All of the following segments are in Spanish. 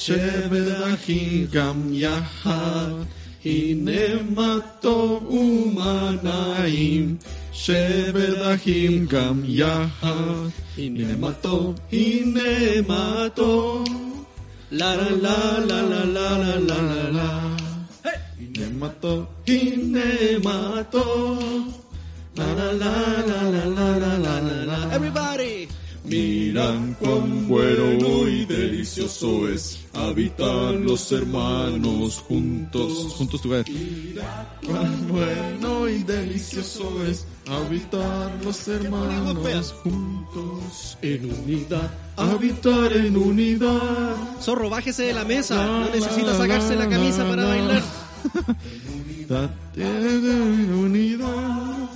שבדחים גם יחד, הנה מה טוב ומה נעים, שבדחים גם יחד, הנה מה טוב, הנה מה טוב, לה לה לה לה לה לה לה לה לה הנה מה טוב, הנה מה טוב, לה לה לה לה לה לה לה לה לה Everybody. Miran cuán bueno y delicioso es habitar los hermanos juntos. Juntos tú ves. Cuán bueno y delicioso es habitar los hermanos juntos en unidad. Habitar en unidad. Zorro, bájese de la mesa. No necesita sacarse la camisa para bailar. Unidad en unidad.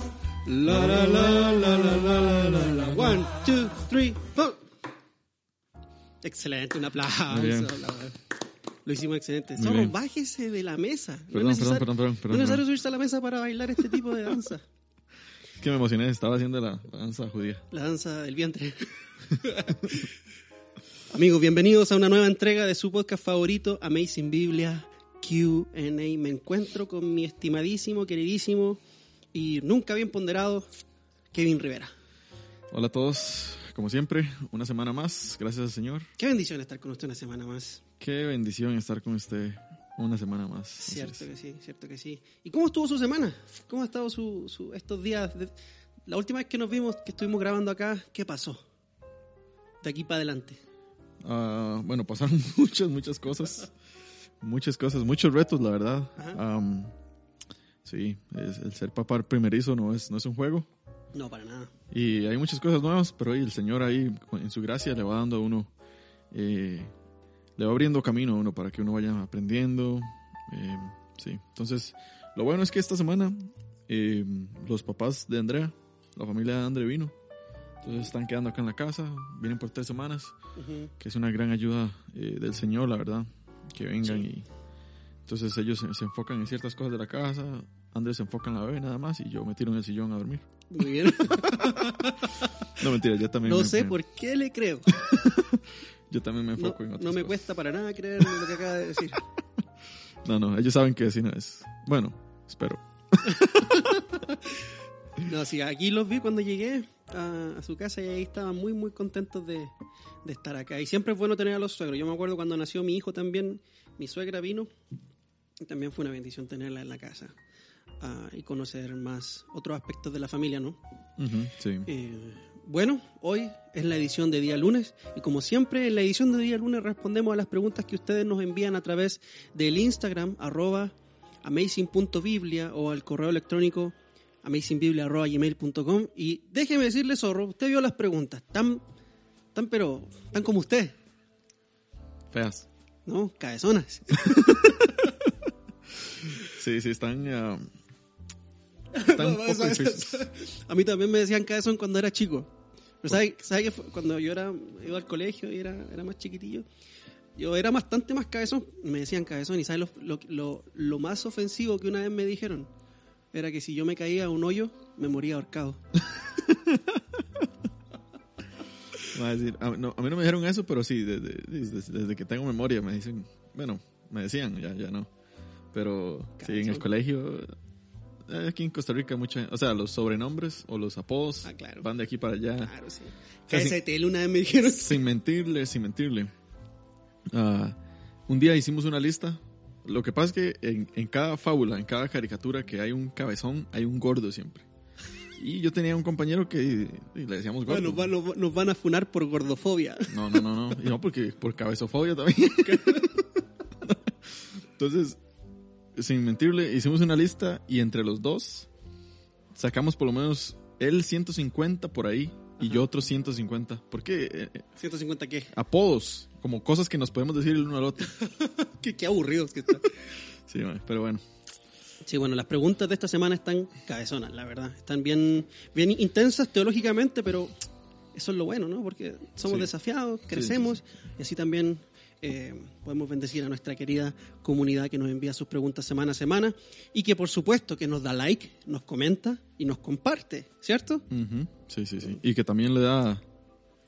La la la la la la la la. One, two, three, four. Excelente, un aplauso. Lo hicimos excelente. Zorro, bájese de la mesa. No Perdón, es necesario- perdón, perdón, perdón, No es necesario subirse a la mesa para bailar este tipo de danza. Que me emocioné, estaba haciendo la la danza judía. La danza del vientre. Amigos, bienvenidos a una nueva entrega de su podcast favorito, Amazing Biblia QA. Me encuentro con mi estimadísimo, queridísimo y nunca bien ponderado Kevin Rivera. Hola a todos, como siempre, una semana más, gracias al Señor. Qué bendición estar con usted una semana más. Qué bendición estar con usted una semana más. Cierto es. que sí, cierto que sí. ¿Y cómo estuvo su semana? ¿Cómo ha estado su, su- estos días? de- la última vez que nos vimos, que estuvimos grabando acá, ¿qué pasó? De aquí para adelante. Ah, bueno, pasaron muchas, muchas cosas. Muchas cosas, muchos retos, la verdad. Am, sí, es- el ser papá primerizo no es, no es un juego. No, para nada. Y hay muchas cosas nuevas, pero hoy el Señor ahí, en su gracia, le va dando a uno, eh, le va abriendo camino a uno para que uno vaya aprendiendo. eh, sí, entonces, lo bueno es que esta semana eh, los papás de Andrea, la familia de Andrea vino. Entonces están quedando acá en la casa, vienen por tres semanas, Ujú. que es una gran ayuda eh, del Señor, la verdad, que vengan Sí. y... Entonces ellos se, se enfocan en ciertas cosas de la casa, Andrés se enfoca en la bebé nada más y yo me tiro en el sillón a dormir. Muy bien. No, mentira, yo también No me- sé me- por qué le creo. Yo también me No, enfoco en otras no me cosas. cuesta para nada creer en lo que acaba de decir. No, no, ellos saben que no es. Bueno, espero. No, sí, aquí los vi cuando llegué a, a su casa y ahí estaban muy, muy contentos de, de estar acá. Y siempre es bueno tener a los suegros. Yo me acuerdo cuando nació mi hijo también, mi suegra vino y también fue una bendición tenerla en la casa y conocer más otros aspectos de la familia, ¿no? Sí. Eh, bueno, hoy es la edición de día lunes y como siempre en la edición de día lunes respondemos a las preguntas que ustedes nos envían a través del Instagram arroba amazing.biblia o al correo electrónico amazingbiblia.gmail.com y déjeme decirle, Zorro, usted vio las preguntas, tan, tan pero, tan como usted, Feas. ¿no? Cabezonas. Sí, sí, están. ah, están un poco difíciles. A mí también me decían cabezón cuando era chico. Pero ¿sabe, sabe que cuando yo era, iba al colegio y era, era más chiquitillo? Yo era bastante más cabezón. Me decían cabezón. ¿Y sabes lo, lo, lo- lo más ofensivo que una vez me dijeron? Era que si yo me caía a un hoyo, me moría ahorcado. A decir, a, no, a mí no me dijeron eso, pero sí, desde, desde, desde que tengo memoria me dicen. Bueno, me decían, ya, ya no. Pero sí, en el Cabezón. colegio. Eh, Aquí en Costa Rica, mucha, o sea, los sobrenombres o los apodos Ah, claro. van de aquí para allá. Claro, sí. KSTL una vez me dijeron. sin mentirle, sin mentirle. Ah, un día hicimos una lista. Lo que pasa es que en, en cada fábula, en cada caricatura que hay un cabezón, hay un gordo siempre. Y yo tenía un compañero que y le decíamos gordo. Bueno, nos- nos van a funar por gordofobia. No, no, no, no. Y no, porque por cabezofobia también. Entonces, sin mentirle, hicimos una lista y entre los dos sacamos por lo menos él 150 por ahí y yo otros 150. Porque eh, eh, 150 qué. apodos, como cosas que nos podemos decir el uno al otro. Qué, qué aburridos que están. Sí, pero bueno. Sí, bueno, las preguntas de esta semana están cabezonas, la verdad. Están bien, bien intensas teológicamente, pero eso es lo bueno, ¿no? Porque somos Sí. desafiados, crecemos y así también eh, podemos bendecir a nuestra querida comunidad que nos envía sus preguntas semana a semana y que por supuesto que nos da like, nos comenta y nos comparte, ¿cierto? Ujú, Sí, sí, sí. Y que también le da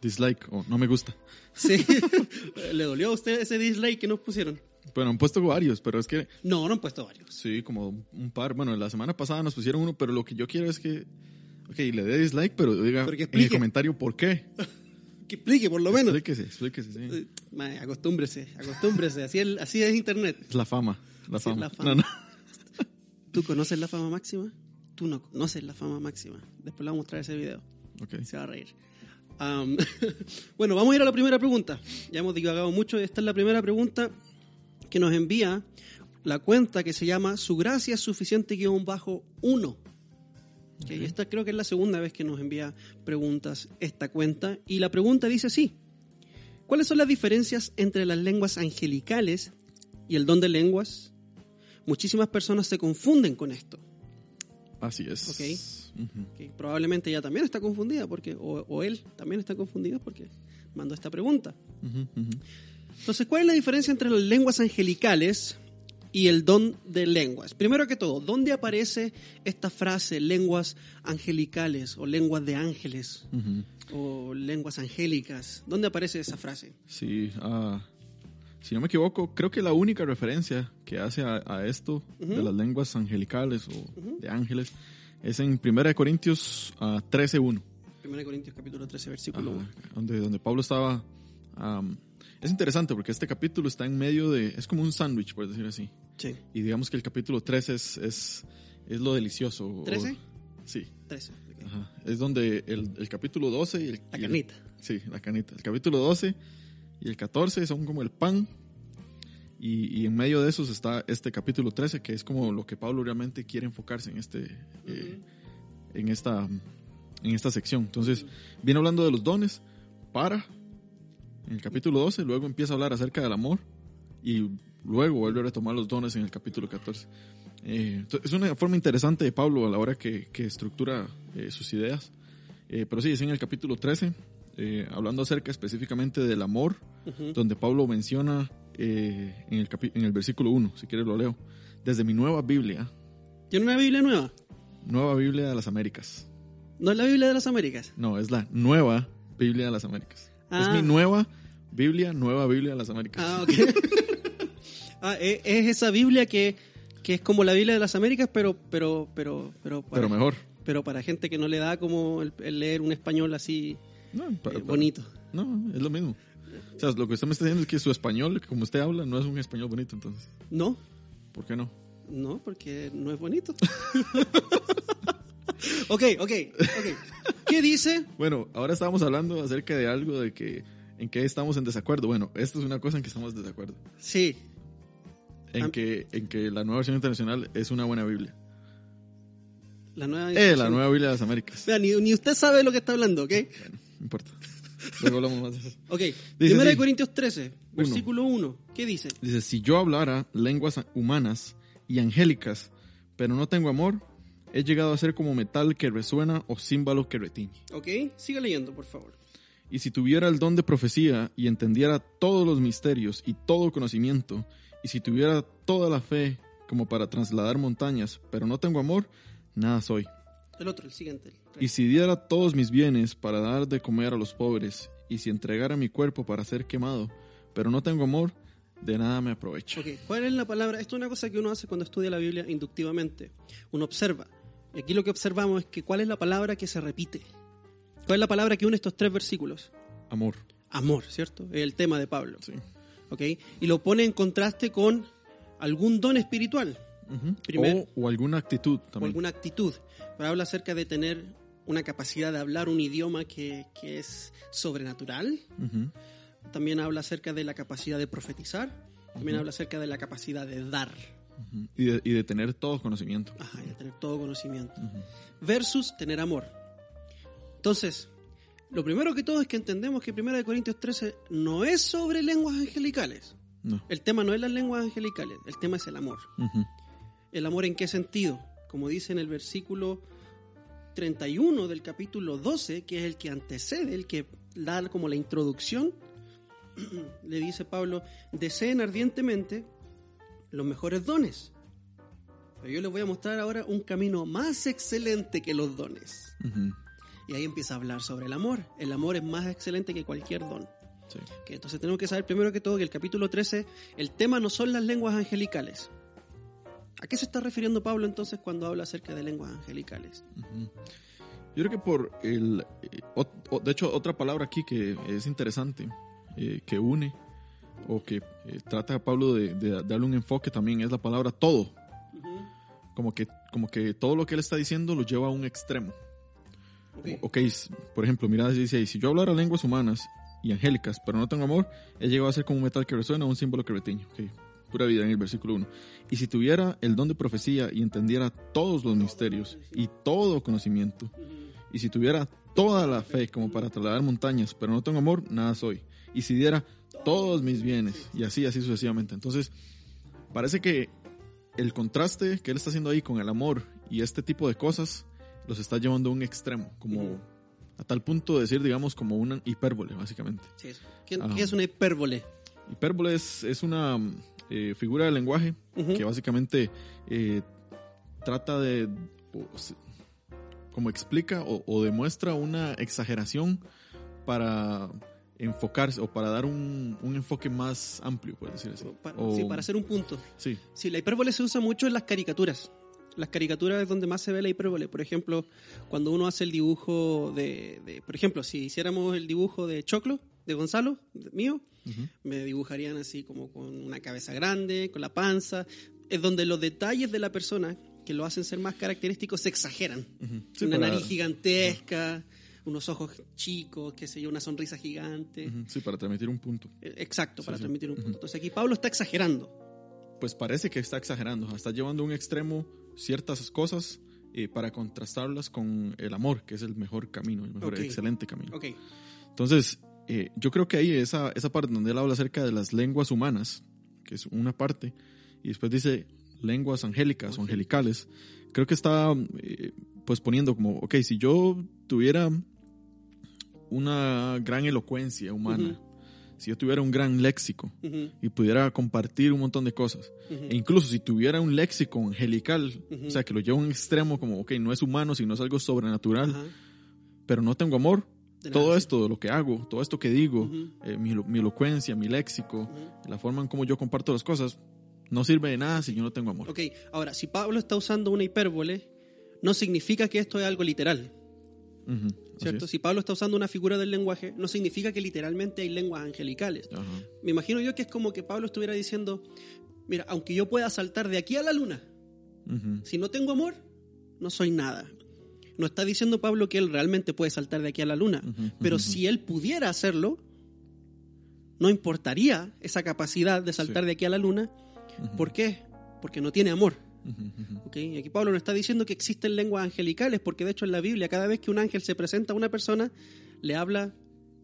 dislike o no me gusta. Sí. ¿Le dolió a usted ese dislike que nos pusieron? Bueno, han puesto varios, pero es que No, no han puesto varios. sí, como un par. Bueno, la semana pasada nos pusieron uno, pero lo que yo quiero es que, ok, le dé dislike, pero diga en el comentario por qué. que explique, por lo menos. Explíquese, explíquese, sí. Eh, Madre, acostúmbrese, acostúmbrese. Así es, así es Internet. La fama, la fama. La fama. No, no. ¿Tú conoces la fama máxima? Tú no conoces la fama máxima. Después le voy a mostrar ese video. Se va a reír. Bueno, vamos a ir a la primera pregunta. Ya hemos divagado mucho. Esta es la primera pregunta que nos envía la cuenta que se llama Su Gracia es Suficiente-1. Okay. Esta creo que es la segunda vez que nos envía preguntas esta cuenta. Y la pregunta dice así. ¿Cuáles son las diferencias entre las lenguas angelicales y el don de lenguas? Muchísimas personas se confunden con esto. Así es. Okay. Uh -huh. okay. Probablemente ella también está confundida porque, o, o, él también está confundido porque mandó esta pregunta. Uh -huh, uh -huh. Entonces, ¿cuál es la diferencia entre las lenguas angelicales y el don de lenguas? Primero que todo, ¿dónde aparece esta frase lenguas angelicales o lenguas de ángeles Ujú. o lenguas angélicas? ¿Dónde aparece esa frase? Sí, ah, si no me equivoco, creo que la única referencia que hace a, a esto de Ujú. las lenguas angelicales o de ángeles es en 1 Corintios ah, 13.1, 1 Corintios capítulo 13, versículo 1. ajá, donde, donde Pablo estaba... am, es interesante porque este capítulo está en medio de... Es como un sándwich, por decir así. Sí, Y digamos que el capítulo 13 es, es, es lo delicioso. o- ¿13? sí. 13. ok. Ajá. Es donde el, el capítulo 12 y el... La y el-. Sí, la canita. El capítulo 12 y el 14 son como el pan. Y, y en medio de esos está este capítulo 13, que es como lo que Pablo realmente quiere enfocarse en, este, eh, en, esta, en esta sección. Entonces, viene hablando de los dones para, en el capítulo 12, luego empieza a hablar acerca del amor y luego vuelve a retomar los dones en el capítulo 14. Eh, es una forma interesante de Pablo a la hora que, que estructura eh, sus ideas. Eh, pero sí, es en el capítulo 13, eh, hablando acerca específicamente del amor, donde Pablo menciona en, el en el versículo 1, si quieres lo leo, desde mi nueva Biblia, ¿Tiene una Biblia nueva? nueva Biblia de las Américas. No es la Biblia de las Américas. No, es la nueva Biblia de las Américas. Ah. Es mi nueva Biblia, nueva Biblia de las Américas. Ah, ok. Ah, e- es esa Biblia que, que es como la Biblia de las Américas, pero pero pero pero para, pero mejor. pero para gente que no le da como el, el leer un español así No, eh, para- bonito. no, es lo mismo. O sea, lo que usted me está diciendo es que su español, como usted habla, no es un español bonito, entonces. No, ¿Por qué no? no, porque no es bonito. ok, ok, ok. ¿Qué dice? Bueno, ahora estábamos hablando acerca de algo de que en que estamos en desacuerdo. Bueno, esto es una cosa en que estamos en desacuerdo. Sí, En Am- que, en que la nueva versión internacional es una buena Biblia. la nueva. Eh, la nueva Biblia de las Américas. Vea, ni, ni usted sabe lo que está hablando, ¿ok? Bueno, no importa. Luego hablamos más de eso. Ok. Dice Primera de. Corintios 13, versículo 1. ¿Qué dice? Dice, si yo hablara lenguas humanas y angélicas, pero no tengo amor, he llegado a ser como metal que resuena o címbalo que retiñe. Ok, siga leyendo, por favor. Y si tuviera el don de profecía y entendiera todos los misterios y todo conocimiento, y si tuviera toda la fe como para trasladar montañas, pero no tengo amor, nada soy. El otro, el siguiente. el Y si diera todos mis bienes para dar de comer a los pobres, y si entregara mi cuerpo para ser quemado, pero no tengo amor, de nada me aprovecho. Ok, ¿cuál es la palabra? Esto es una cosa que uno hace cuando estudia la Biblia inductivamente. Uno observa. Y aquí lo que observamos es que cuál es la palabra que se repite. ¿Cuál es la palabra que une estos tres versículos? Amor. Amor, ¿cierto? Es el tema de Pablo. Sí. ¿Ok? Y lo pone en contraste con algún don espiritual Ujú. Primero- o, o alguna actitud o también. alguna actitud. Pero habla acerca de tener una capacidad de hablar un idioma que, que es sobrenatural. Ujú. También habla acerca de la capacidad de profetizar. También Ujú. habla acerca de la capacidad de dar. Y, de, y de tener todo conocimiento. Ajá, y de tener todo conocimiento. Versus tener amor. Entonces, lo primero que todo es que entendemos que 1 Corintios 13 no es sobre lenguas angelicales. No. El tema no es las lenguas angelicales, el tema es el amor. ¿El amor en qué sentido? Como dice en el versículo 31 del capítulo 12, que es el que antecede, el que da como la introducción, le dice Pablo, deseen ardientemente los mejores dones. Pero yo les voy a mostrar ahora un camino más excelente que los dones. Y ahí empieza a hablar sobre el amor. El amor es más excelente que cualquier don. Sí. Que entonces tenemos que saber primero que todo que el capítulo 13, el tema no son las lenguas angelicales. ¿A qué se está refiriendo Pablo entonces cuando habla acerca de lenguas angelicales? Ujú. Yo creo que por el... eh, ot- o- de hecho, otra palabra aquí que es interesante, eh, que une, o que eh, trata Pablo de, de darle un enfoque también, es la palabra todo. Como que, como que todo lo que él está diciendo lo lleva a un extremo. Ok. Por ejemplo, mira, dice ahí, si yo hablara lenguas humanas y angélicas, pero no tengo amor, he llegado a ser como un metal que resuena, un símbolo que retiñe. Ok, pura vida en el versículo 1. Y si tuviera el don de profecía y entendiera todos los misterios y todo conocimiento, y si tuviera toda la fe como para trasladar montañas, pero no tengo amor, nada soy. Y si diera todos mis bienes, y así, así sucesivamente. Entonces, parece que el contraste que él está haciendo ahí con el amor y este tipo de cosas los está llevando a un extremo, como a tal punto de decir, digamos, como una hipérbole, básicamente. Sí, eso. ¿Qué, Ah. qué es una hipérbole? Hipérbole es, es una eh, figura de lenguaje que básicamente eh, trata de, como explica o, o demuestra una exageración para enfocarse o para dar un, un enfoque más amplio, por decir así. Para, O- sí, para hacer un punto. sí, Sí, la hipérbole se usa mucho en las caricaturas. Las caricaturas es donde más se ve la hipérbole. Por ejemplo, cuando uno hace el dibujo de, de- por ejemplo, si hiciéramos el dibujo de Choclo, de Gonzalo, de- mío, me dibujarían así como con una cabeza grande, con la panza. Es donde los detalles de la persona que lo hacen ser más característicos se exageran. Sí, una para- nariz gigantesca, unos ojos chicos, qué sé yo, una sonrisa gigante. Sí, para transmitir un punto. Eh, Exacto, para sí. transmitir un punto. Entonces aquí Pablo está exagerando. Pues parece que está exagerando, está llevando un extremo ciertas cosas eh, para contrastarlas con el amor, que es el mejor camino, el mejor, Ok. excelente camino. Ok. Entonces, eh, yo creo que ahí esa, esa parte donde él habla acerca de las lenguas humanas, que es una parte, y después dice lenguas angélicas o Ok. angelicales, creo que está eh, pues poniendo como, ok, si yo tuviera una gran elocuencia humana, si yo tuviera un gran léxico y pudiera compartir un montón de cosas, e incluso si tuviera un léxico angelical, Ujú. o sea, que lo lleva a un extremo como, ok, no es humano, sino es algo sobrenatural, pero no tengo amor, todo esto de lo que hago, todo esto que digo, eh, mi, mi elocuencia, mi léxico, la forma en cómo yo comparto las cosas, no sirve de nada si yo no tengo amor. Ok, ahora, si Pablo está usando una hipérbole, no significa que esto es algo literal, ¿cierto? Si Pablo está usando una figura del lenguaje, no significa que literalmente hay lenguas angelicales. Me imagino yo que es como que Pablo estuviera diciendo, mira, aunque yo pueda saltar de aquí a la luna, si no tengo amor, no soy nada. No está diciendo Pablo que él realmente puede saltar de aquí a la luna, pero si él pudiera hacerlo, no importaría esa capacidad de saltar Sí. de aquí a la luna. ¿Por qué? Porque no tiene amor. Ujú, ujú. ¿ok? Y aquí Pablo no está diciendo que existen lenguas angelicales, porque de hecho en la Biblia, cada vez que un ángel se presenta a una persona, le habla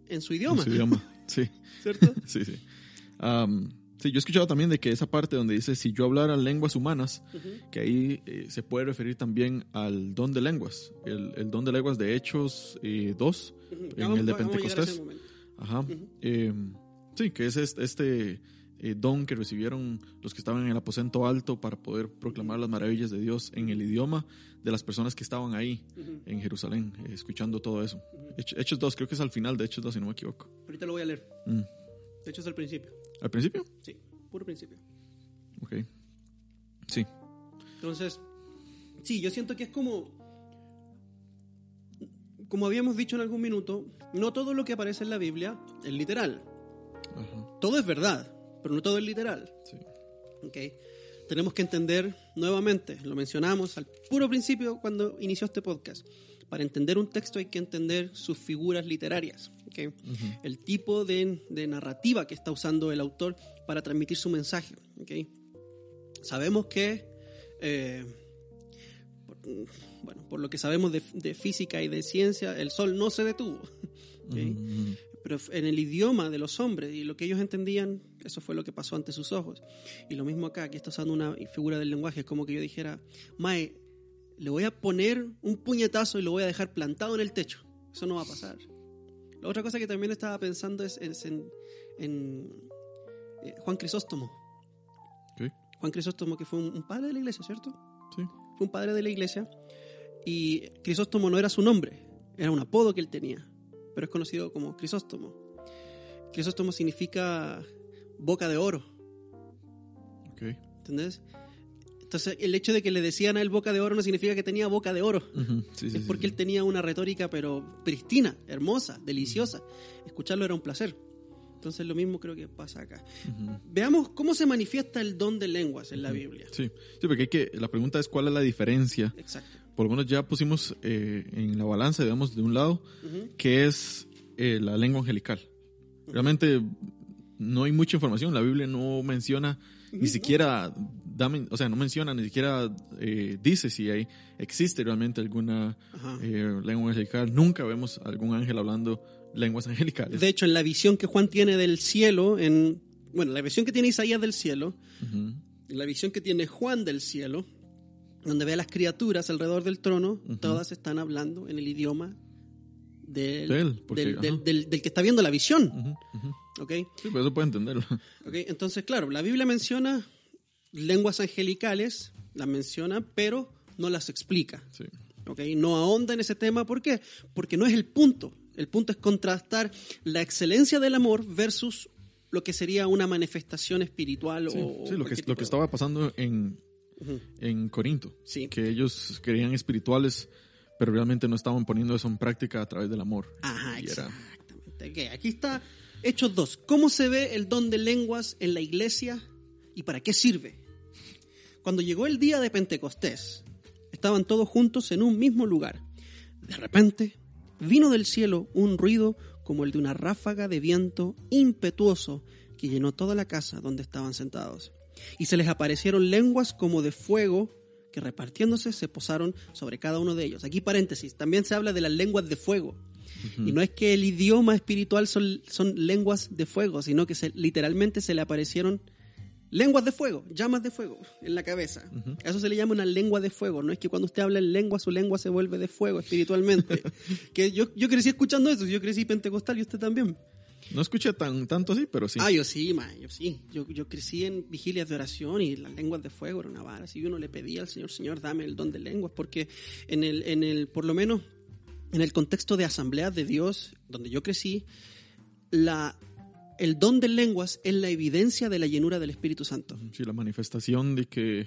en su idioma. En su idioma, sí, ¿Cierto? sí, sí. Am, sí, yo he escuchado también de que esa parte donde dice, si yo hablara lenguas humanas, que ahí eh, se puede referir también al don de lenguas, el, el don de lenguas de Hechos eh, 2, Ujú. En vamos- el de Pentecostés. Ajá. Eh, sí, que es este, este, eh, don que recibieron los que estaban en el aposento alto para poder proclamar las maravillas de Dios en el idioma de las personas que estaban ahí en Jerusalén, eh, escuchando todo eso. Hech- Hechos 2, creo que es al final de Hechos 2, si no me equivoco. Ahorita lo voy a leer. Mm. De hecho es el principio. ¿Al principio? Sí, puro principio. Ok. Sí. Entonces, sí, yo siento que es como, como habíamos dicho en algún minuto, no todo lo que aparece en la Biblia es literal. Ajá. Todo es verdad, pero no todo es literal. Sí. ¿ok? Tenemos que entender nuevamente, lo mencionamos al puro principio cuando inició este podcast. Para entender un texto hay que entender sus figuras literarias, ¿ok? Ujú. el tipo de, de narrativa que está usando el autor para transmitir su mensaje. ¿ok? Sabemos que, eh, por, bueno, por lo que sabemos de, de física y de ciencia, el sol no se detuvo. ¿ok? Ujú. Pero en el idioma de los hombres y lo que ellos entendían, eso fue lo que pasó ante sus ojos. Y lo mismo acá, aquí está usando una figura del lenguaje, es como que yo dijera, Mae, le voy a poner un puñetazo y lo voy a dejar plantado en el techo. Eso no va a pasar. La otra cosa que también estaba pensando es, es en, en, eh, Juan Crisóstomo. Juan Crisóstomo, que fue un, un padre de la iglesia, ¿cierto? Sí. Fue un padre de la iglesia. Y Crisóstomo no era su nombre. era un apodo que él tenía, pero es conocido como Crisóstomo. Crisóstomo significa boca de oro, Ok. ¿entendés? Entonces, el hecho de que le decían a él boca de oro no significa que tenía boca de oro. Sí, es sí, porque sí. él tenía una retórica, pero pristina, hermosa, deliciosa. Escucharlo era un placer. Entonces, lo mismo creo que pasa acá. Veamos cómo se manifiesta el don de lenguas en la Biblia. Sí, sí, porque hay que, la pregunta es cuál es la diferencia. Exacto. Por lo menos ya pusimos eh, en la balanza, digamos, de un lado, Ujú. que es eh, la lengua angelical. Realmente no hay mucha información. La Biblia no menciona ni siquiera, da men- o sea, no menciona ni siquiera eh, dice si hay, existe realmente alguna eh, lengua angelical. Nunca vemos algún ángel hablando lenguas angelicales. De hecho, en la visión que Juan tiene del cielo, en bueno, la visión que tiene Isaías del cielo, Ujú. en la visión que tiene Juan del cielo, donde ve a las criaturas alrededor del trono, todas están hablando en el idioma del, De él, porque, del, del- ajá. del- del que está viendo la visión. Ujú, ujú. ¿ok? Sí, pero eso puede entenderlo. ¿ok? Entonces, claro, la Biblia menciona lenguas angelicales, las menciona, pero no las explica. Sí. ¿ok? No ahonda en ese tema. ¿Por qué? Porque no es el punto. El punto es contrastar la excelencia del amor versus lo que sería una manifestación espiritual Sí, o sí, lo, que, lo que estaba pasando en, En Corinto. Sí. Que ellos creían espirituales, pero realmente no estaban poniendo eso en práctica a través del amor. Ajá, Y era- exactamente. Ok, Aquí está Hechos 2. ¿Cómo se ve el don de lenguas en la iglesia y para qué sirve? Cuando llegó el día de Pentecostés, estaban todos juntos en un mismo lugar. De repente, vino del cielo un ruido como el de una ráfaga de viento impetuoso que llenó toda la casa donde estaban sentados. Y se les aparecieron lenguas como de fuego que repartiéndose se posaron sobre cada uno de ellos. Aquí paréntesis, también se habla de las lenguas de fuego. Y no es que el idioma espiritual son, son lenguas de fuego, sino que se, literalmente se le aparecieron lenguas de fuego, llamas de fuego en la cabeza. A eso se le llama una lengua de fuego. No es que cuando usted habla en lengua, su lengua se vuelve de fuego espiritualmente. que yo, yo crecí escuchando eso, yo crecí pentecostal y usted también. No escuché tan, tanto así, pero sí. Ah, yo sí, ma, yo sí. Yo, yo crecí en vigilias de oración y las lenguas de fuego era una vara. Si uno le pedía al Señor, Señor, dame el don de lenguas, porque en el, en el, por lo menos, en el contexto de asambleas de Dios, donde yo crecí, la, el don de lenguas es la evidencia de la llenura del Espíritu Santo. Sí, la manifestación de que...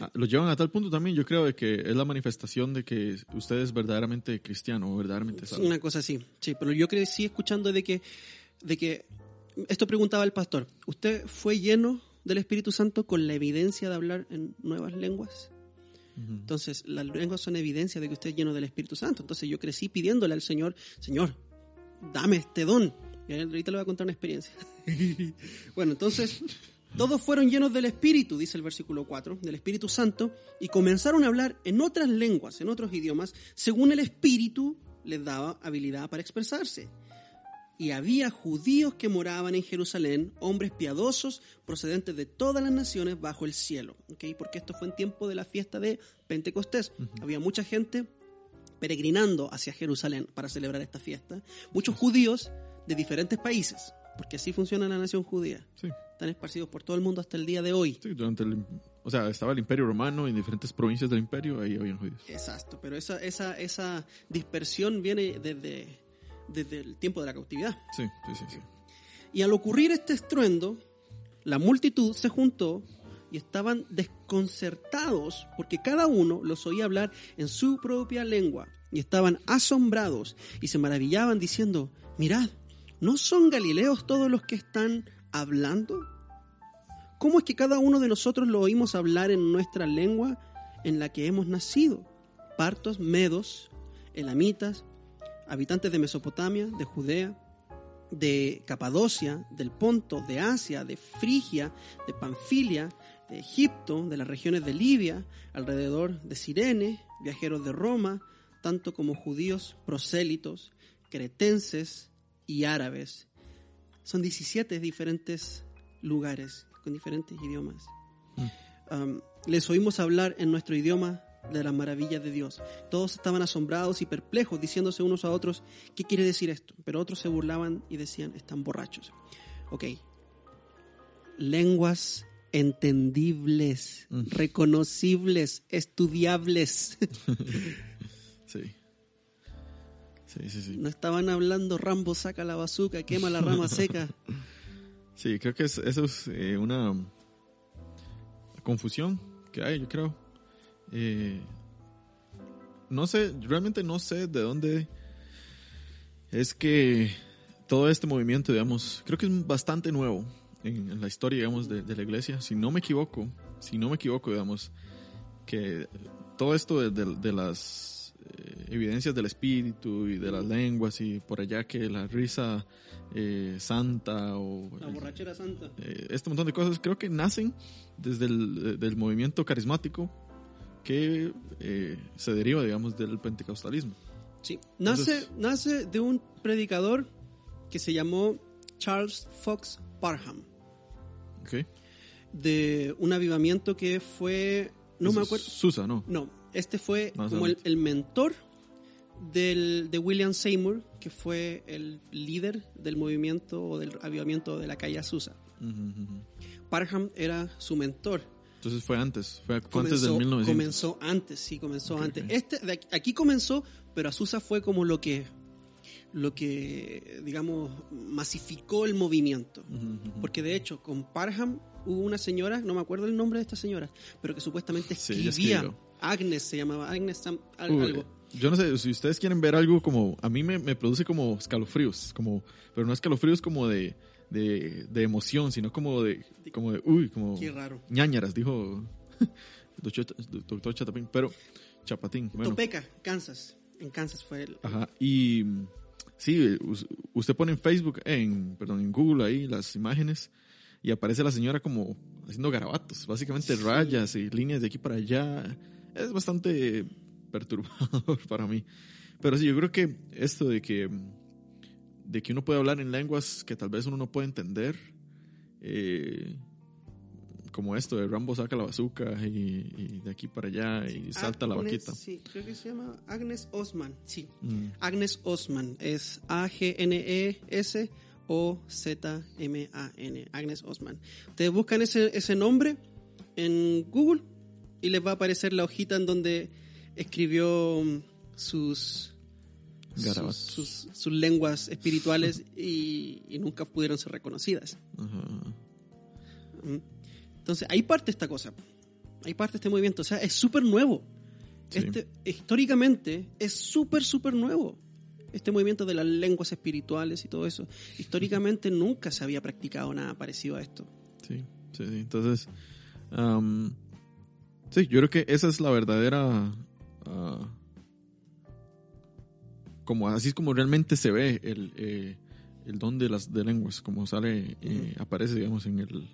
ah, lo llevan a tal punto también, yo creo, de que es la manifestación de que usted es verdaderamente cristiano o verdaderamente Es salvo. una cosa así, sí, pero yo crecí escuchando de que, de que, esto preguntaba el pastor, ¿usted fue lleno del Espíritu Santo con la evidencia de hablar en nuevas lenguas? Entonces, las lenguas son evidencia de que usted es lleno del Espíritu Santo. Entonces, yo crecí pidiéndole al Señor, Señor, dame este don. Y ahorita le voy a contar una experiencia. bueno, entonces, todos fueron llenos del Espíritu, dice el versículo 4, del Espíritu Santo, y comenzaron a hablar en otras lenguas, en otros idiomas, según el Espíritu les daba habilidad para expresarse. Y había judíos que moraban en Jerusalén, hombres piadosos procedentes de todas las naciones bajo el cielo. ¿ok? Porque esto fue en tiempo de la fiesta de Pentecostés. Había mucha gente peregrinando hacia Jerusalén para celebrar esta fiesta. Muchos judíos de diferentes países, porque así funciona la nación judía. Sí, Están esparcidos por todo el mundo hasta el día de hoy. sí, durante el... O sea, estaba el imperio romano en diferentes provincias del imperio, ahí habían judíos. Exacto, pero esa, esa, esa dispersión viene desde, desde el tiempo de la cautividad. Sí, sí, sí. sí. Y al ocurrir este estruendo, la multitud se juntó y estaban desconcertados porque cada uno los oía hablar en su propia lengua y estaban asombrados y se maravillaban diciendo, mirad, ¿no son galileos todos los que están hablando? ¿Cómo es que cada uno de nosotros lo oímos hablar en nuestra lengua en la que hemos nacido? Partos, medos, elamitas, habitantes de Mesopotamia, de Judea, de Capadocia, del Ponto, de Asia, de Frigia, de Panfilia, de Egipto, de las regiones de Libia, alrededor de Sirene, viajeros de Roma, tanto como judíos prosélitos, cretenses y árabes. Son 17 diferentes lugares con diferentes idiomas. Um, les oímos hablar en nuestro idioma de las maravillas de Dios. Todos estaban asombrados y perplejos, diciéndose unos a otros, ¿qué quiere decir esto? Pero otros se burlaban y decían, están borrachos. Ok. Lenguas entendibles, Mm. reconocibles, estudiables. Sí. Sí, sí, sí. No estaban hablando Rambo saca la bazuca, quema la rama seca. Sí, creo que es- eso es eh, una confusión que hay, yo creo. Eh, no sé, realmente no sé de dónde es que todo este movimiento, digamos, creo que es bastante nuevo en, en la historia, digamos, de, de la iglesia. Si no me equivoco, si no me equivoco, digamos, que todo esto de, de- de las eh, evidencias del espíritu y de las lenguas y por allá que la risa eh, santa o La borrachera santa. eh, este montón de cosas creo que nacen desde el del movimiento carismático que eh, se deriva, digamos, del pentecostalismo. Sí. Nace, Entonces- nace de un predicador que se llamó Charles Fox Parham, ¿Ok? de un avivamiento que fue, no me acuerdo, Susa, ¿no? no, este fue Más como el, el mentor del, de William Seymour, que fue el líder del movimiento o del avivamiento de la calle Azusa. Ujú, ujú. Parham era su mentor. Entonces fue antes, fue antes del 1900. comenzó antes, sí, comenzó antes. Este, de aquí, aquí comenzó, pero Azusa fue como lo que, lo que, digamos, masificó el movimiento. Porque de hecho, con Parham hubo una señora, no me acuerdo el nombre de esta señora, pero que supuestamente escribía. Agnes se llamaba, Agnes Sam- al- Uy, algo. Yo no sé, si ustedes quieren ver algo como, a mí me, me produce como escalofríos, como, pero no escalofríos como de, de, de emoción, sino como de, como de, uy, como Qué raro. ñañaras, dijo doctor, doctor Chatapín, pero Chapatín, bueno. Topeka, Kansas. En Kansas fue el. Ajá, y sí, us- usted pone en Facebook, en, perdón, en Google ahí las imágenes y aparece la señora como haciendo garabatos, básicamente Sí. rayas y líneas de aquí para allá. Es bastante perturbador para mí. Pero sí, yo creo que esto de que, de que uno puede hablar en lenguas que tal vez uno no puede entender, eh, como esto de Rambo saca la bazooka y, y de aquí para allá y salta la Agnes- vaquita. Sí, creo que se llama Agnes Osman. Sí. Mm. Agnes Osman es A-G-N-E-S-O-Z-M-A-N. Agnes Osman. Ustedes buscan ese, ese nombre en Google y les va a aparecer la hojita en donde escribió mm, sus, sus, sus- sus lenguas espirituales y, y nunca pudieron ser reconocidas. Ajá. Entonces, ahí parte esta cosa. Ahí parte este movimiento. O sea, es súper nuevo. Sí. Este, históricamente es súper, súper nuevo. Este movimiento de las lenguas espirituales y todo eso. Históricamente nunca se había practicado nada parecido a esto. Sí, sí, sí. Entonces, am, sí, yo creo que esa es la verdadera, ah, como así es como realmente se ve el, eh, el don de las de lenguas, como sale, eh, aparece, digamos, en el,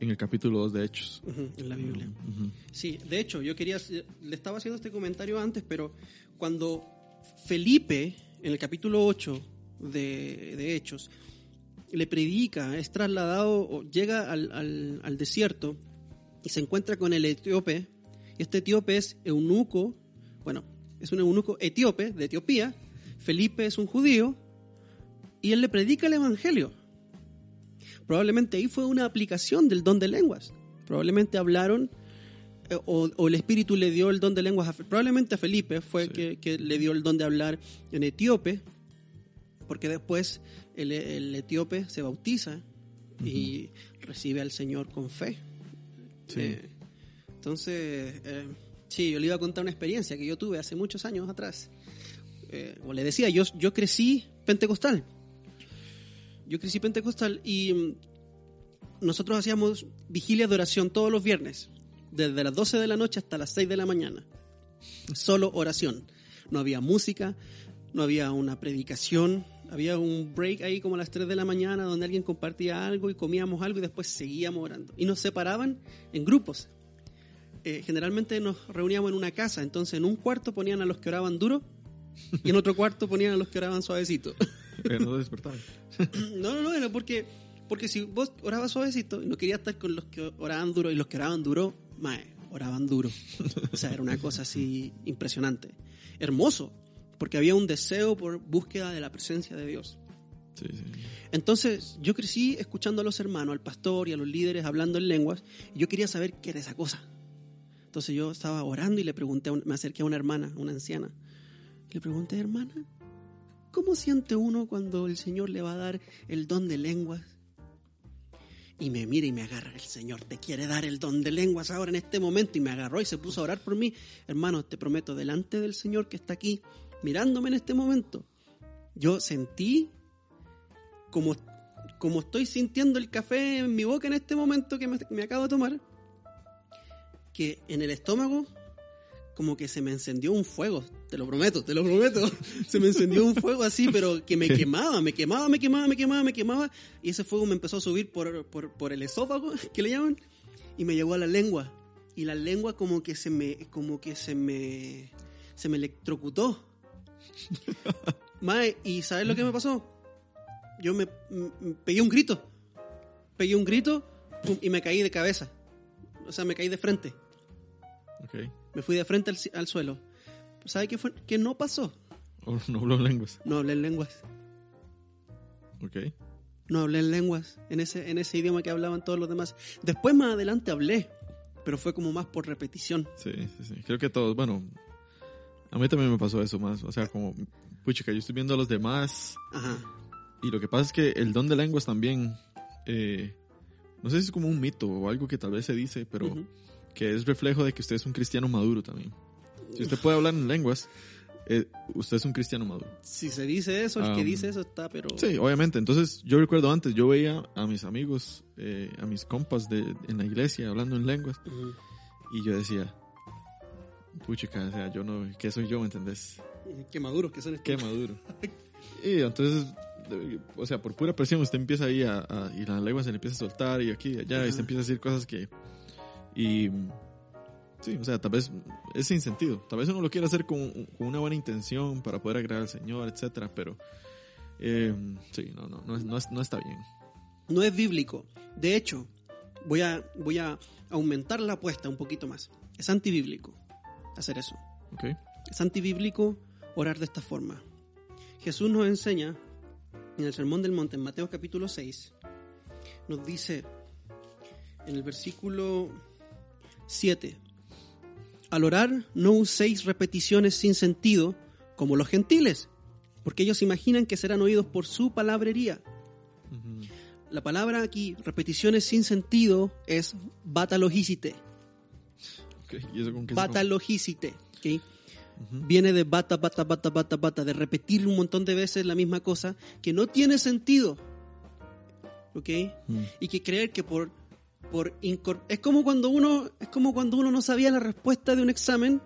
en el capítulo 2 de Hechos. En la Biblia. Sí, de hecho, yo quería, le estaba haciendo este comentario antes, pero cuando Felipe, en el capítulo 8 de, de Hechos, le predica, es trasladado, o llega al, al- al desierto y se encuentra con el etíope, y este etíope es eunuco, bueno, es un eunuco etíope de Etiopía, Felipe es un judío, y él le predica el evangelio. Probablemente ahí fue una aplicación del don de lenguas. Probablemente hablaron eh, o, o el Espíritu le dio el don de lenguas, a, probablemente a Felipe fue Sí. que, que le dio el don de hablar en etíope, porque después el, el etíope se bautiza y recibe al Señor con fe. Sí. Eh, entonces, eh, sí, yo le iba a contar una experiencia que yo tuve hace muchos años atrás. Eh, como le decía, yo, yo crecí pentecostal. Yo crecí pentecostal y mm, nosotros hacíamos vigilia de oración todos los viernes, desde las 12 de la noche hasta las 6 de la mañana. Solo oración. No había música, no había una predicación, había un break ahí como a las 3 de la mañana donde alguien compartía algo y comíamos algo y después seguíamos orando. Y nos separaban en grupos. Eh, generalmente nos reuníamos en una casa, entonces en un cuarto ponían a los que oraban duro y en otro cuarto ponían a los que oraban suavecito. Pero no despertar. No, no, no, era porque, porque si vos orabas suavecito y no querías estar con los que oraban duro y los que oraban duro, mae, oraban duro. O sea, era una cosa así impresionante. Hermoso, porque había un deseo por búsqueda de la presencia de Dios. Sí, sí. Entonces, yo crecí escuchando a los hermanos, al pastor y a los líderes hablando en lenguas, y yo quería saber qué era esa cosa. Entonces yo estaba orando y le pregunté, me acerqué a una hermana, una anciana. Le pregunté, hermana, ¿cómo siente uno cuando el Señor le va a dar el don de lenguas? Y me mira y me agarra, el Señor te quiere dar el don de lenguas ahora en este momento. Y me agarró y se puso a orar por mí. Hermano, te prometo, delante del Señor que está aquí, mirándome en este momento, yo sentí como, como estoy sintiendo el café en mi boca en este momento que me acabo de tomar, que en el estómago como que se me encendió un fuego, te lo prometo, te lo prometo. Se me encendió un fuego así, pero que me quemaba, me quemaba, me quemaba, me quemaba, me quemaba. Y ese fuego me empezó a subir por, por, por el esófago, que le llaman, y me llegó a la lengua. Y la lengua como que se me, como que se me, se me electrocutó. Mae, ¿y sabes lo que me pasó? Yo me, me pegué un grito. Pegué un grito pum, y me caí de cabeza. O sea, me caí de frente. Ok. Me fui de frente al, al suelo. ¿Sabe qué fue? Que no pasó. Oh, no hablo lenguas. No hablé en lenguas. Ok. No hablé en lenguas. En ese, en ese idioma que hablaban todos los demás. Después más adelante hablé. Pero fue como más por repetición. Sí, sí, sí. Creo que todos, bueno, a mí también me pasó eso más. O sea, como, puchica, yo estoy viendo a los demás Ajá. y lo que pasa es que el don de lenguas también, eh, no sé si es como un mito o algo que tal vez se dice, pero que es reflejo de que usted es un cristiano maduro también. Si usted puede hablar en lenguas, eh, usted es un cristiano maduro. Si se dice eso, el que Um, dice eso está, pero... Sí, obviamente. Entonces, yo recuerdo antes, yo veía a mis amigos, eh, a mis compas de, en la iglesia hablando en lenguas y yo decía, puchica, o sea, yo no, ¿qué soy yo, entendés? Qué maduros que son. Qué maduro. Y entonces, o sea, por pura presión usted empieza ahí a, a- y la lengua se le empieza a soltar y aquí y allá y se empieza a decir cosas que... Y... Sí, o sea, tal vez es sin sentido. Tal vez uno lo quiere hacer con, con una buena intención para poder agradar al Señor, etcétera, pero... eh, sí, no, no, no, es- no, no está bien. No es bíblico. De hecho, voy a, voy a aumentar la apuesta un poquito más. Es antibíblico hacer eso. ¿Ok? Es antibíblico orar de esta forma. Jesús nos enseña en el Sermón del Monte, en Mateo capítulo 6, nos dice en el versículo 7, al orar no uséis repeticiones sin sentido como los gentiles, porque ellos imaginan que serán oídos por su palabrería. La palabra aquí, repeticiones sin sentido, es batalogicite. Ok, ¿Y eso con qué se come? Viene de bata, bata, bata, bata, bata, de repetir un montón de veces la misma cosa que no tiene sentido. ¿Ok? Mm. Y que creer que por, por es como cuando uno, es como cuando uno no sabía la respuesta de un examen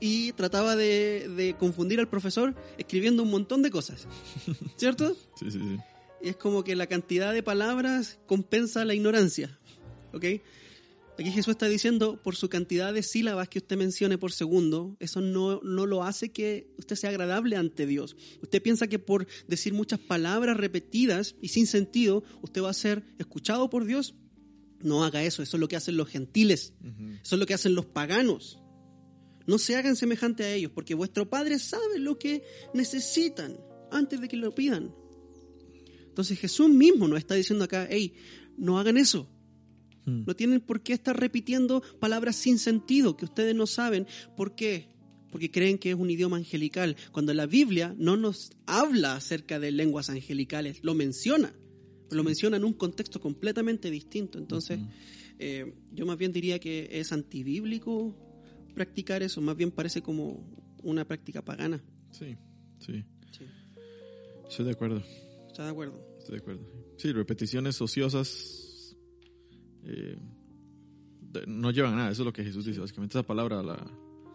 y trataba de, de confundir al profesor escribiendo un montón de cosas. ¿Cierto? Sí, sí, sí. es como que la cantidad de palabras compensa la ignorancia. ¿Ok? Aquí Jesús está diciendo, por su cantidad de sílabas que usted mencione por segundo, eso no, no lo hace que usted sea agradable ante Dios. Usted piensa que por decir muchas palabras repetidas y sin sentido, usted va a ser escuchado por Dios. No haga eso, eso es lo que hacen los gentiles, eso es lo que hacen los paganos. No se hagan semejante a ellos, porque vuestro Padre sabe lo que necesitan antes de que lo pidan. Entonces Jesús mismo nos está diciendo acá, hey, no hagan eso. Mm. No tienen por qué estar repitiendo palabras sin sentido que ustedes no saben. ¿Por qué? Porque creen que es un idioma angelical. Cuando la Biblia no nos habla acerca de lenguas angelicales, lo menciona. Lo menciona en un contexto completamente distinto. Entonces, eh, yo más bien diría que es antibíblico practicar eso. Más bien parece como una práctica pagana. Sí, sí. Sí. Estoy de acuerdo. ¿Está de acuerdo? Estoy de acuerdo. Sí, repeticiones ociosas eh, no llevan nada. Eso es lo que Jesús dice. Básicamente esa palabra la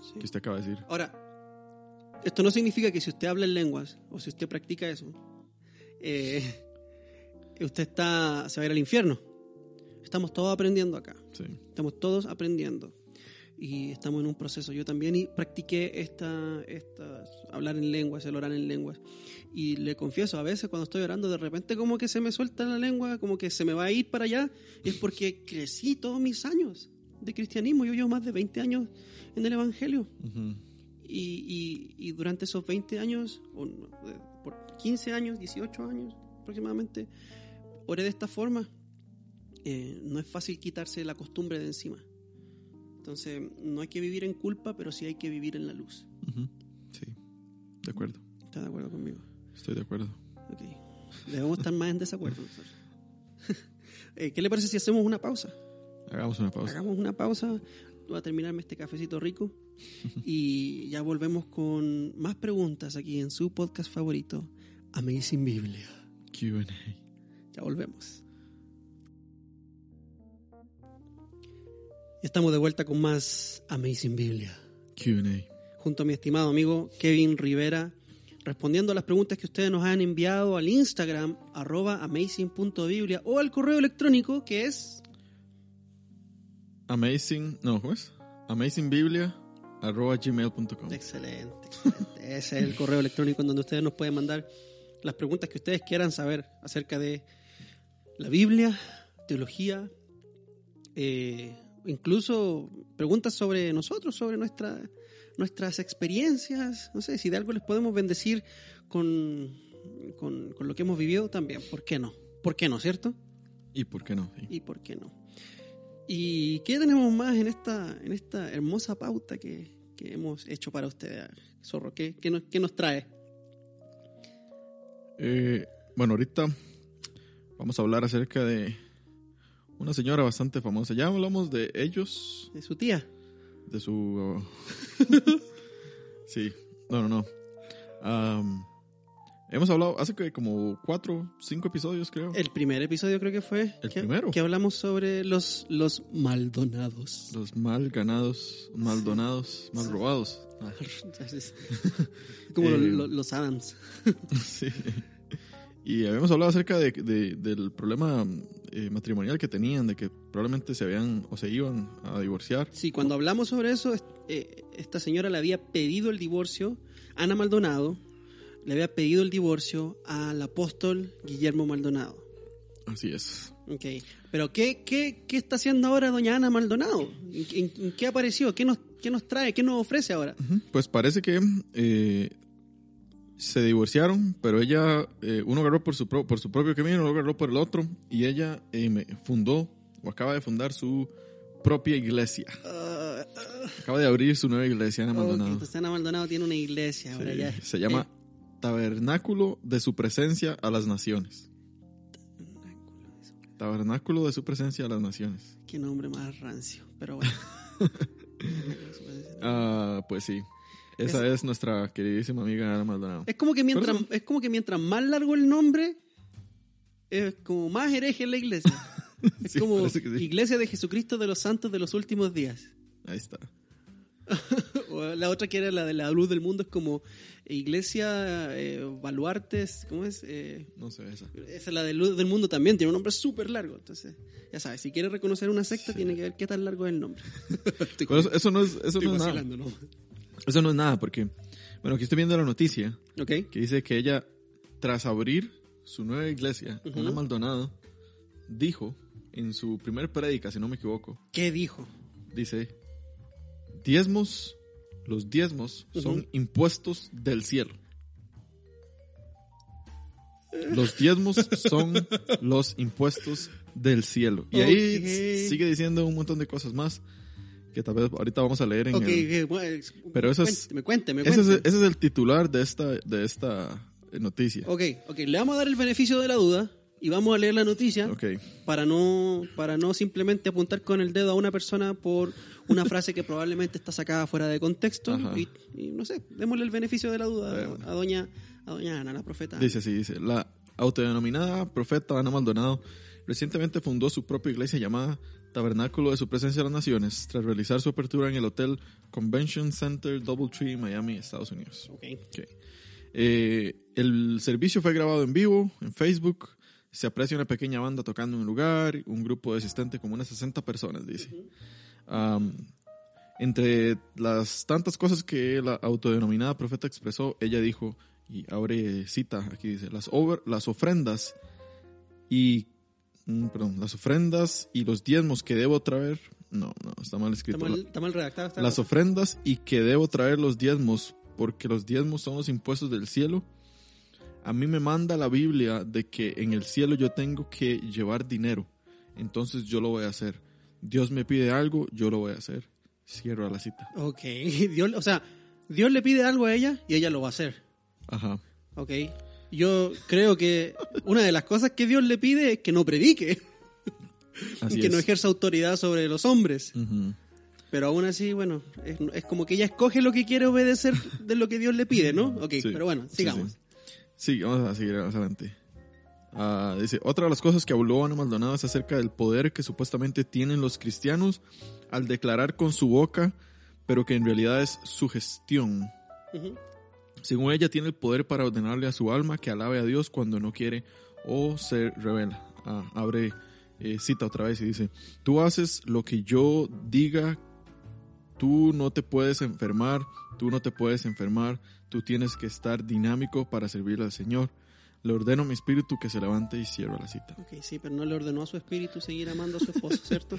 Sí. que usted acaba de decir. Ahora, esto no significa que si usted habla en lenguas o si usted practica eso, eh, usted está, se va a ir al infierno. Estamos todos aprendiendo acá. Sí. Estamos todos aprendiendo. Y estamos en un proceso. Yo también y- practiqué esta, esta, hablar en lenguas, el orar en lenguas. Y le confieso, a veces cuando estoy orando, de repente como que se me suelta la lengua, como que se me va a ir para allá. Y es porque crecí todos mis años de cristianismo. Yo llevo más de 20 años en el Evangelio. Ujú. Y, y- y durante esos 20 años, o por 15 años, 18 años aproximadamente, oré de esta forma. Eh, no es fácil quitarse la costumbre de encima. Entonces, no hay que vivir en culpa, pero sí hay que vivir en la luz. Sí, de acuerdo. ¿Estás de acuerdo conmigo? Estoy de acuerdo. Ok. Debemos estar más en desacuerdo. nosotros. Eh, ¿Qué le parece si hacemos una pausa? Hagamos una pausa. Hagamos una pausa. Voy a terminarme este cafecito rico. y ya volvemos con más preguntas aquí en su podcast favorito, Amazing Biblia. QA. Ya volvemos. Estamos de vuelta con más Amazing Biblia. QA. Junto a mi estimado amigo Kevin Rivera, respondiendo a las preguntas que ustedes nos han enviado al Instagram, arroba amazing.biblia, o al correo electrónico que es Amazing. No, ¿cómo es? Amazingbiblia arroba gmail.com. Excelente, excelente. Ese es el correo electrónico en donde ustedes nos pueden mandar las preguntas que ustedes quieran saber acerca de la Biblia, teología, eh, incluso preguntas sobre nosotros, sobre nuestra, nuestras experiencias. No sé, si de algo les podemos bendecir con, con, con lo que hemos vivido también. ¿Por qué no? ¿Por qué no, cierto? ¿Y por qué no? Sí. ¿Y por qué no? ¿Y qué tenemos más en esta, en esta hermosa pauta que, que hemos hecho para ustedes, Zorro? ¿Qué, qué nos, qué nos trae? Eh, bueno, ahorita vamos a hablar acerca de una señora bastante famosa. Ya hablamos de ellos, De su tía. de su... sí, no, no, no. Hemos hablado hace que como cuatro, cinco episodios, creo. El primer episodio creo que fue. ¿El que, primero? Que hablamos sobre los, los Maldonados. Los mal ganados, mal donados, mal robados. Ah, Como Eh, los, los Adams. sí. Y habíamos hablado acerca de, de- del problema eh, matrimonial que tenían, de que probablemente se habían o se iban a divorciar. Sí, cuando hablamos sobre eso, eh, esta señora le había pedido el divorcio, Ana Maldonado, le había pedido el divorcio al apóstol Guillermo Maldonado. Así es. Ok, pero ¿qué, qué, qué está haciendo ahora doña Ana Maldonado? ¿En, en- en qué apareció? ¿Qué nos, ¿Qué nos trae? ¿Qué nos ofrece ahora? Pues parece que eh, se divorciaron, pero ella, eh, uno agarró por su, pro- por su propio camino, uno agarró por el otro, y ella eh, fundó o acaba de fundar su propia iglesia. Ah, Acaba de abrir su nueva iglesia, Ana Maldonado. entonces Ana Maldonado tiene una iglesia ahora Sí, ya. se llama Eh, Tabernáculo de su presencia a las naciones. Tabernáculo de su presencia a las naciones. qué nombre más rancio, pero bueno. Ah, pues sí. Esa es nuestra queridísima amiga Ana Maldonado. Es como que mientras, eso- es como que mientras más largo el nombre, es como más hereje la iglesia. Es Sí, como sí. Iglesia de Jesucristo de los Santos de los últimos días. Ahí está. La otra que era la de la luz del mundo es como Iglesia eh, Baluartes, ¿cómo es? Eh, No sé esa. esa es la de luz del mundo también, tiene un nombre súper largo. Entonces, ya sabes, si quieres reconocer una secta, tiene que ver qué tan largo es el nombre. Eso, eso no es, eso no es nada. ¿no? Eso no es nada, porque, bueno, aquí estoy viendo la noticia que dice que ella, tras abrir su nueva iglesia, Ujú. Ana Maldonado, dijo en su primer prédica, si no me equivoco, ¿Qué dijo? dice, diezmos, los diezmos son impuestos del cielo. Los diezmos son los impuestos del cielo. Y ahí sigue diciendo un montón de cosas más que tal vez ahorita vamos a leer en Ok, el... Pero eso es- cuénteme, cuénteme, Ese es, cuénteme. ese es el titular de esta, de esta noticia. Ok, ok, le vamos a dar el beneficio de la duda y vamos a leer la noticia Ok. para no para no simplemente apuntar con el dedo a una persona por una frase que probablemente está sacada fuera de contexto y, y no sé, démosle el beneficio de la duda a doña a doña Ana, la profeta. Dice así, dice, la autodenominada profeta Ana Maldonado recientemente fundó su propia iglesia llamada Tabernáculo de su Presencia a las Naciones tras realizar su apertura en el Hotel Convention Center Doubletree, Miami, Estados Unidos. Ok. Ok. Eh, el servicio fue grabado en vivo en Facebook. Se aprecia una pequeña banda tocando en un lugar, un grupo de asistentes como unas 60 personas, dice. Entre las tantas cosas que la autodenominada profeta expresó, ella dijo, y abre cita, aquí dice, las, over- las ofrendas y, perdón, las ofrendas y los diezmos que debo traer, no, no, está mal Está escrito. mal, está mal redactado. Las ofrendas y que debo traer los diezmos, porque los diezmos son los impuestos del cielo. A mí me manda la Biblia de que en el cielo yo tengo que llevar dinero. Entonces yo lo voy a hacer. Dios me pide algo, yo lo voy a hacer. Cierro la cita. Ok, Dios, o sea, Dios le pide algo a ella y ella lo va a hacer. Ajá. Ok. Yo creo que una de las cosas que Dios le pide es que no predique, Así que no es. ejerza autoridad sobre los hombres. Ujú. Pero aún así, bueno, es, es como que ella escoge lo que quiere obedecer de lo que Dios le pide, ¿no? Ok, Sí. pero bueno, Sí, sigamos. sí. Sí, vamos a seguir adelante. Ah, dice, otra de las cosas que habló Ana Maldonado es acerca del poder que supuestamente tienen los cristianos al declarar con su boca, pero que en realidad es su gestión. Ujú. Según ella, tiene el poder para ordenarle a su alma que alabe a Dios cuando no quiere o se revela. Ah, abre eh, cita otra vez y dice, tú haces lo que yo diga, tú no te puedes enfermar, tú no te puedes enfermar, tú tienes que estar dinámico para servirle al Señor. Le ordeno a mi espíritu que se levante y cierra la cita. Ok, sí, pero no le ordenó a su espíritu seguir amando a su esposo, ¿cierto?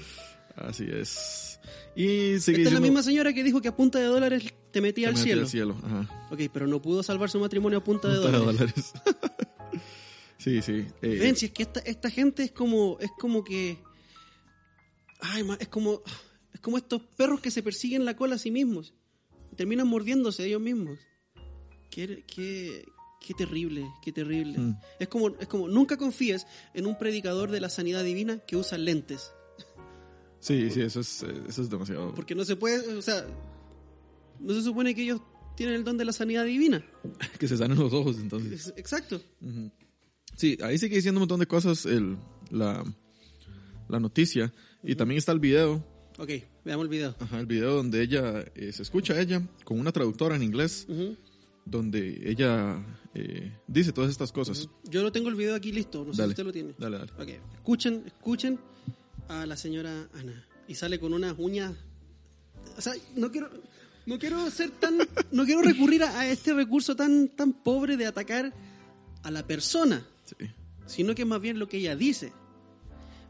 Así es. Y Esta es la misma señora que dijo que a punta de dólares te metía "Te al metí cielo. Ajá. Ok, pero no pudo salvar su matrimonio a punta de Punta de dólares. dólares. sí, sí. eh, Ven, si es que esta, esta gente es como, es como que. Ay, es como. Es como estos perros que se persiguen la cola a sí mismos. Y terminan mordiéndose ellos mismos. Qué, qué, qué terrible, qué terrible. Mm. Es, como, es como, nunca confíes en un predicador de la sanidad divina que usa lentes. Sí, sí, eso es, eh, eso es demasiado. Porque no se puede, o sea, no se supone que ellos tienen el don de la sanidad divina. Que se salen los ojos, entonces. Es- exacto. Ujú. Sí, ahí sigue diciendo un montón de cosas el, la, la noticia. Y también está el video. Ok, veamos el video. Ajá, el video donde ella eh, se escucha a ella con una traductora en inglés, Ujú. donde ella eh, dice todas estas cosas. Yo lo tengo el video aquí listo, no sé Dale. si usted lo tiene. Dale, dale. Ok, escuchen, escuchen a la señora Ana. Y sale con unas uñas. O sea, no quiero, no quiero ser tan. No quiero recurrir a, a este recurso tan, tan pobre de atacar a la persona, Sí. sino que más bien lo que ella dice.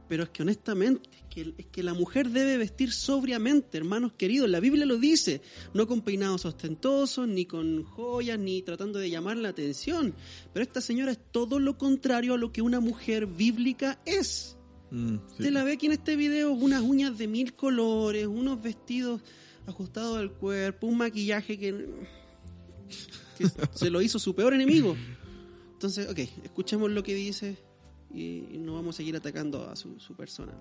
Pero es que honestamente, es que, es que la mujer debe vestir sobriamente, hermanos queridos. La Biblia lo dice, no con peinados ostentosos, ni con joyas, ni tratando de llamar la atención. Pero esta señora es todo lo contrario a lo que una mujer bíblica es. Mm, sí. Usted la ve aquí en este video, unas uñas de mil colores, unos vestidos ajustados al cuerpo, un maquillaje que, que se lo hizo su peor enemigo. Entonces, ok, escuchemos lo que dice y, y no vamos a seguir atacando a su, su persona.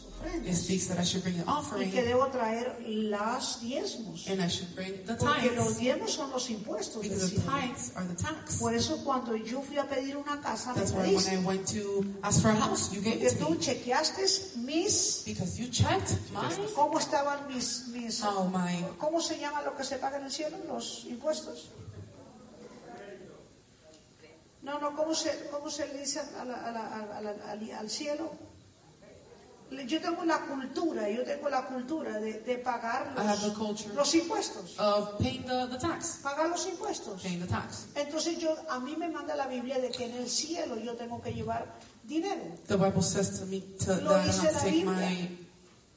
Ok. It speaks that I should bring the y offering que debo traer las diezmos. and I should bring the Porque los tithes diezmos son los impuestos because the tithes are the tax. Por eso cuando yo fui a pedir una casa, me That's why when I pediste. went to ask for a house, you gave Porque it to tú me chequeaste mis, because you checked mine. cómo estaban mis, mis, Oh my! ¿cómo se llama lo que se paga en el cielo? Los impuestos. No, no, ¿cómo se, cómo se le dice a la- a la- a la- al, al cielo? Yo tengo la cultura, yo tengo la cultura de, de pagar los, impuestos. Of paying the, the tax, Pagar los impuestos. paying the tax. Entonces yo, a mí me manda la Biblia de que en el cielo yo tengo que llevar dinero. The Bible says to me to, Lo that I have to take Biblia. my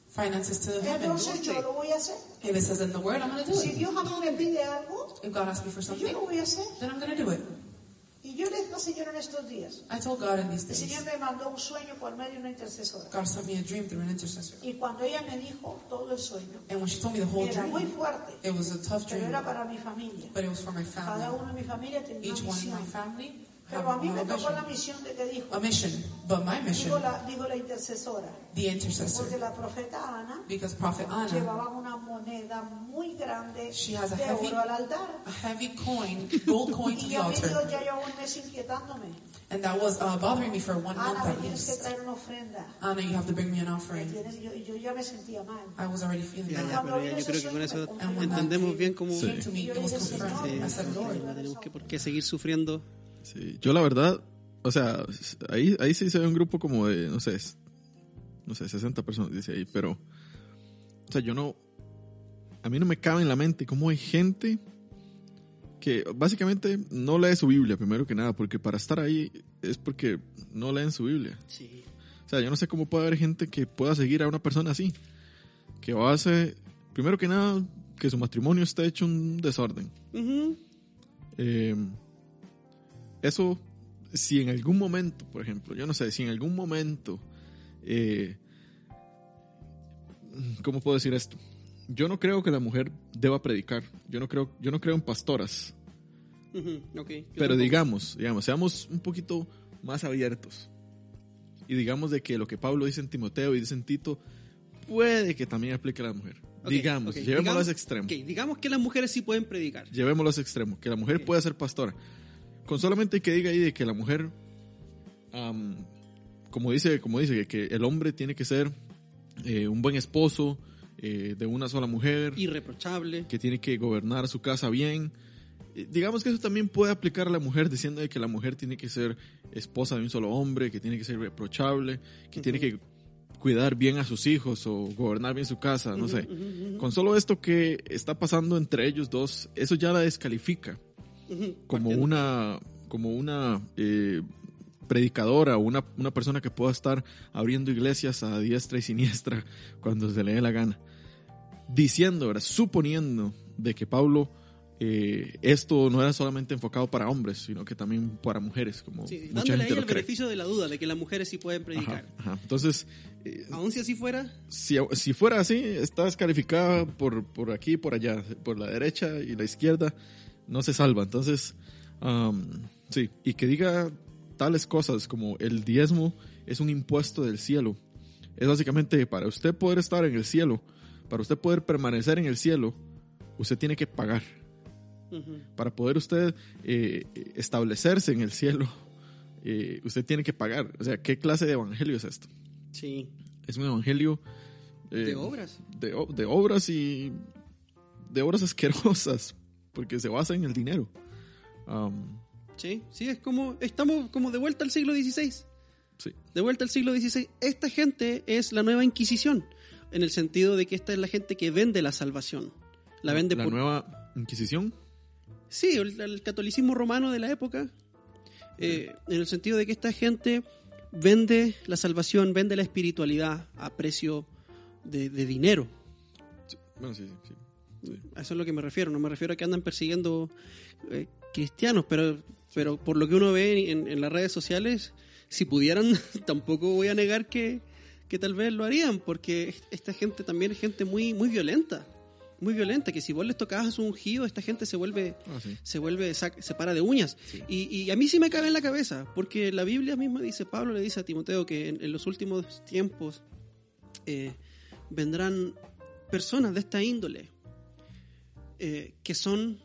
finances to heaven. Entonces yo lo voy a hacer. If it says in the Word, I'm going to do Si it. Dios a mí me pide algo, If God asks me for yo something, lo voy a hacer. then I'm going to do it. Y yo le dije al Señor en estos días, I told God in these el Señor days, me mandó un sueño por medio de una intercesora. God sent me a dream through an intercessor. Y cuando ella me dijo todo el sueño, And when she told me the whole era muy dream, fuerte, it was a tough pero dream, era para mi familia. but it was for my Cada family. uno de mi familia tenía Each una one in my misión. family Pero a mí me tocó la misión de que dijo, A mission. But my mission, dijo la, la intercesora, the porque intercessor, la profeta Ana because Prophet Anna, llevaba una moneda muy grande She has a de heavy- oro al altar. a heavy coin, gold coin to Y the altar. ya llevaba un mes inquietándome. And that was uh, bothering me for one month Ana, me at tienes que least. traer una ofrenda. Anna, you have to bring me an ¿Me offering. Y yo, y yo ya me sentía mal. I was already feeling Ya, bad. ya, pero ya, yo creo que con eso entendemos bien cómo... Sí, tenemos que por qué seguir sufriendo. Sí, yo la verdad, o sea, ahí, ahí sí se ve un grupo como de, no sé, no sé, 60 personas, dice ahí, pero, o sea, yo no, a mí no me cabe en la mente cómo hay gente que básicamente no lee su Biblia, primero que nada, porque para estar ahí es porque no leen su Biblia. Sí. O sea, yo no sé cómo puede haber gente que pueda seguir a una persona así, que hace, primero que nada, que su matrimonio esté hecho un desorden. Ujú. Eh, eso, si en algún momento, por ejemplo, yo no sé, si en algún momento, eh, ¿cómo puedo decir esto? Yo no creo que la mujer deba predicar. Yo no creo, yo no creo en pastoras. Pero tampoco. digamos, digamos, seamos un poquito más abiertos. Y digamos de que lo que Pablo dice en Timoteo y dice en Tito, puede que también aplique a la mujer. Digamos, ok, llevémoslo digamos- a ese extremo. digamos que las mujeres sí pueden predicar. Llevémoslo a ese extremo, que la mujer puede ser pastora. Con solamente que diga ahí de que la mujer, como dice, como dice, que el hombre tiene que ser eh, un buen esposo eh, de una sola mujer, Irreprochable. que tiene que gobernar su casa bien. Eh, Digamos que eso también puede aplicar a la mujer, diciendo de que la mujer tiene que ser esposa de un solo hombre, que tiene que ser reprochable, que tiene que cuidar bien a sus hijos o gobernar bien su casa, no sé. Con solo esto que está pasando entre ellos dos, eso ya la descalifica como una, como una eh, predicadora o una, una persona que pueda estar abriendo iglesias a diestra y siniestra cuando se le dé la gana. Diciendo, ¿verdad? suponiendo de que Pablo eh, esto no era solamente enfocado para hombres, sino que también para mujeres, como Sí, mucha dándole gente lo el cree. beneficio de la duda de que las mujeres sí pueden Ajá, predicar. ajá. Entonces, eh, Aún si así fuera, si, si fuera así, está descalificada por, por aquí y por allá, por la derecha y la izquierda, no se salva. Entonces, am, sí, y que diga tales cosas como el diezmo es un impuesto del cielo. Es básicamente para usted poder estar en el cielo, para usted poder permanecer en el cielo, usted tiene que pagar. Para poder usted eh, establecerse en el cielo, eh, usted tiene que pagar. O sea, ¿qué clase de evangelio es esto? sí, Es un evangelio... eh, de obras. de, de obras y de obras asquerosas porque se basa en el dinero. Um, Sí, sí, es como, estamos como de vuelta al siglo XVI. sí, De vuelta al siglo XVI. Esta gente es la nueva Inquisición, en el sentido de que esta es la gente que vende la salvación. La vende la por... nueva Inquisición. Sí, el, el catolicismo romano de la época, eh, en el sentido de que esta gente vende la salvación, vende la espiritualidad a precio de, de dinero. Bueno, sí, sí, sí. A eso es lo que me refiero. No me refiero a que andan persiguiendo eh, cristianos, pero, pero por lo que uno ve en, en las redes sociales, si pudieran, tampoco voy a negar que, que tal vez lo harían, porque esta gente también es gente muy, muy violenta. Muy violenta, que si vos les tocabas un ungido, esta gente se vuelve Ah, sí. se vuelve, se para de uñas. Sí. Y, y a mí sí me cabe en la cabeza, porque la Biblia misma dice, Pablo le dice a Timoteo que en, en los últimos tiempos eh, vendrán personas de esta índole, eh, que son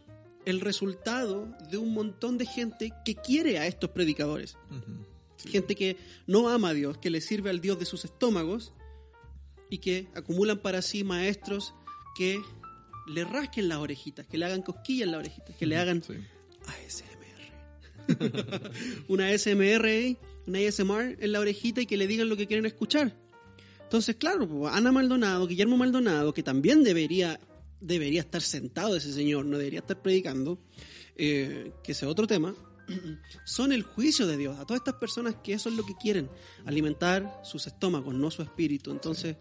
el resultado de un montón de gente que quiere a estos predicadores. Sí. Gente que no ama a Dios, que le sirve al Dios de sus estómagos y que acumulan para sí maestros que le rasquen las orejitas, que le hagan cosquillas en las orejitas, que le hagan Sí. ASMR. una ASMR, ahí, una ASMR en la orejita y que le digan lo que quieren escuchar. Entonces, claro, Ana Maldonado, Guillermo Maldonado, que también debería, debería estar sentado ese señor, no debería estar predicando, eh, que ese es otro tema, son el juicio de Dios a todas estas personas que eso es lo que quieren, alimentar sus estómagos, no su espíritu. Entonces,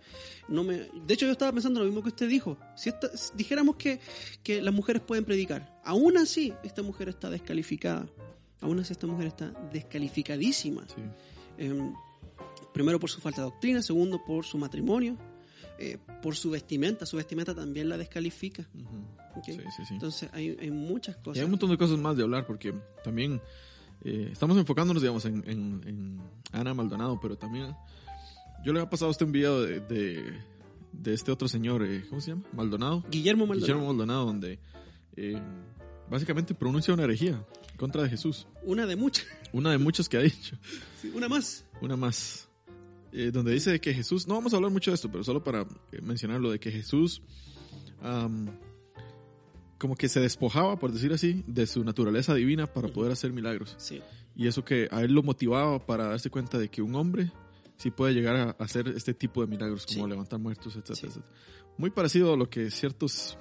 no me... De hecho, yo estaba pensando lo mismo que usted dijo. Si esta- dijéramos que, que las mujeres pueden predicar, aún así esta mujer está descalificada. Aún así esta mujer está descalificadísima. Sí. Em, primero por su falta de doctrina, segundo por su matrimonio, eh, por su vestimenta. Su vestimenta también la descalifica. Sí, sí, sí. Entonces hay, hay muchas Y cosas. hay un montón de cosas más de hablar porque también eh, estamos enfocándonos, digamos, en, en- en Ana Maldonado, pero también yo le he pasado un video de, de, de este otro señor, eh, ¿cómo se llama? Maldonado. Guillermo Maldonado. Guillermo Maldonado, donde eh, básicamente pronuncia una herejía en contra de Jesús. Una de muchas. Una de muchas que ha dicho. Sí, una más. Una más. Eh, donde dice que Jesús, no vamos a hablar mucho de esto, pero solo para eh, mencionarlo, de que Jesús como que se despojaba, por decir así, de su naturaleza divina para poder hacer milagros. Sí. Y eso que a él lo motivaba para darse cuenta de que un hombre sí puede llegar a hacer este tipo de milagros, como Sí. levantar muertos, Sí. etcétera. Muy parecido a lo que ciertos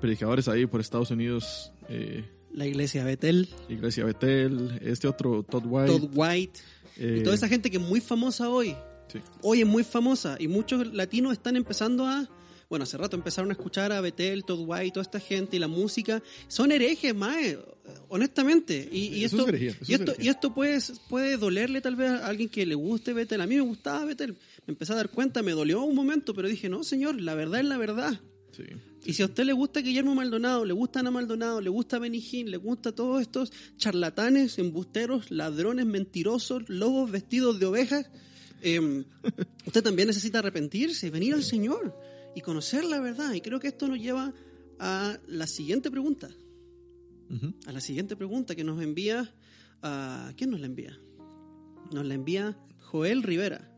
predicadores ahí por Estados Unidos, eh, La iglesia Betel, Iglesia Betel, este otro Todd White, Todd White, eh, y toda esa gente que es muy famosa hoy. sí. Hoy es muy famosa y muchos latinos están empezando a. Bueno, hace rato empezaron a escuchar a Betel, Todd White, toda esta gente y la música. Son herejes, mae, honestamente. Y, y esto, es herejía, y es esto, herejía. y esto puede, puede dolerle tal vez a alguien que le guste Betel. A mí me gustaba Betel. Me empecé a dar cuenta, me dolió un momento, pero dije, no, señor, la verdad es la verdad. Sí. Y si a usted le gusta Guillermo Maldonado, le gusta Ana Maldonado, le gusta Benijín, le gusta todos estos charlatanes, embusteros, ladrones, mentirosos, lobos vestidos de ovejas, eh, usted también necesita arrepentirse, venir al Señor y conocer la verdad. Y creo que esto nos lleva a la siguiente pregunta. A la siguiente pregunta que nos envía. a ¿Quién nos la envía? Nos la envía Joel Rivera.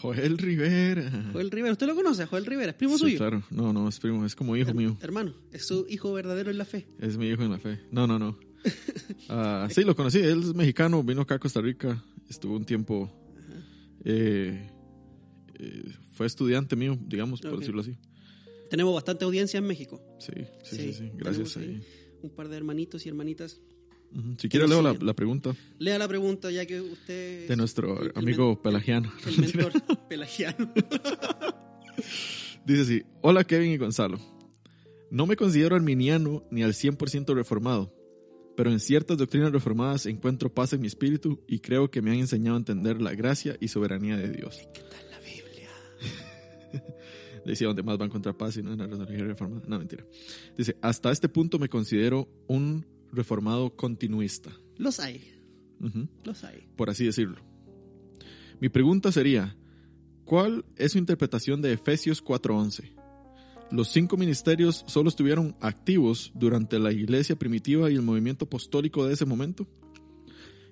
Joel Rivera. Joel Rivera, ¿usted lo conoce? Joel Rivera, es primo Sí, suyo. claro. No, no, es primo, es como hijo mío. Hermano, es su hijo verdadero en la fe. Es mi hijo en la fe. No, no, no. Ah, sí, lo conocí. Él es mexicano, vino acá a Costa Rica, estuvo un tiempo. eh, eh, fue estudiante mío, digamos, por decirlo así. Tenemos bastante audiencia en México. Sí, sí, sí, Sí, sí. Gracias. tenemos ahí ahí. Un par de hermanitos y hermanitas. Si quiere, leo la, pregunta Lea la pregunta ya que usted... de nuestro el- amigo pelagiano. El mentor pelagiano. Dice así: Hola, Kevin y Gonzalo. No me considero arminiano ni al 100% reformado, pero en ciertas doctrinas reformadas encuentro paz en mi espíritu y creo que me han enseñado a entender la gracia y soberanía de Dios. ¿Qué tal la Biblia? Decía donde más va a encontrar paz y no en la religión reformada. No, mentira. Dice, hasta este punto me considero un reformado continuista, Los hay, los hay. por así decirlo. Mi pregunta sería, ¿cuál es su interpretación de Efesios 4.11? Los cinco ministerios solo estuvieron activos durante la iglesia primitiva y el movimiento apostólico de ese momento.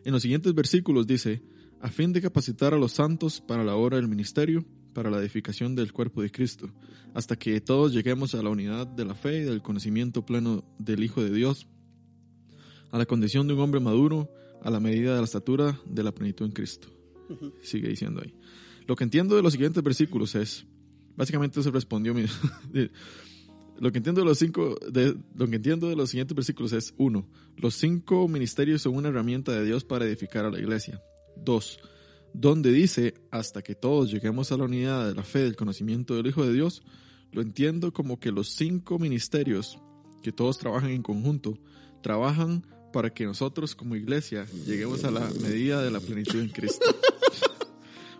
En los siguientes versículos dice, a fin de capacitar a los santos para la obra del ministerio, para la edificación del cuerpo de Cristo, hasta que todos lleguemos a la unidad de la fe y del conocimiento pleno del Hijo de Dios, a la condición de un hombre maduro, a la medida de la estatura de la plenitud en Cristo. Sigue diciendo ahí. Lo que entiendo de los siguientes versículos es, básicamente se respondió mi, de- lo que entiendo de los cinco, de, lo que entiendo de los siguientes versículos es uno, los cinco ministerios son una herramienta de Dios para edificar a la iglesia. Dos, donde dice hasta que todos lleguemos a la unidad de la fe del conocimiento del Hijo de Dios, lo entiendo como que los cinco ministerios que todos trabajan en conjunto trabajan para que nosotros como iglesia lleguemos a la medida de la plenitud en Cristo.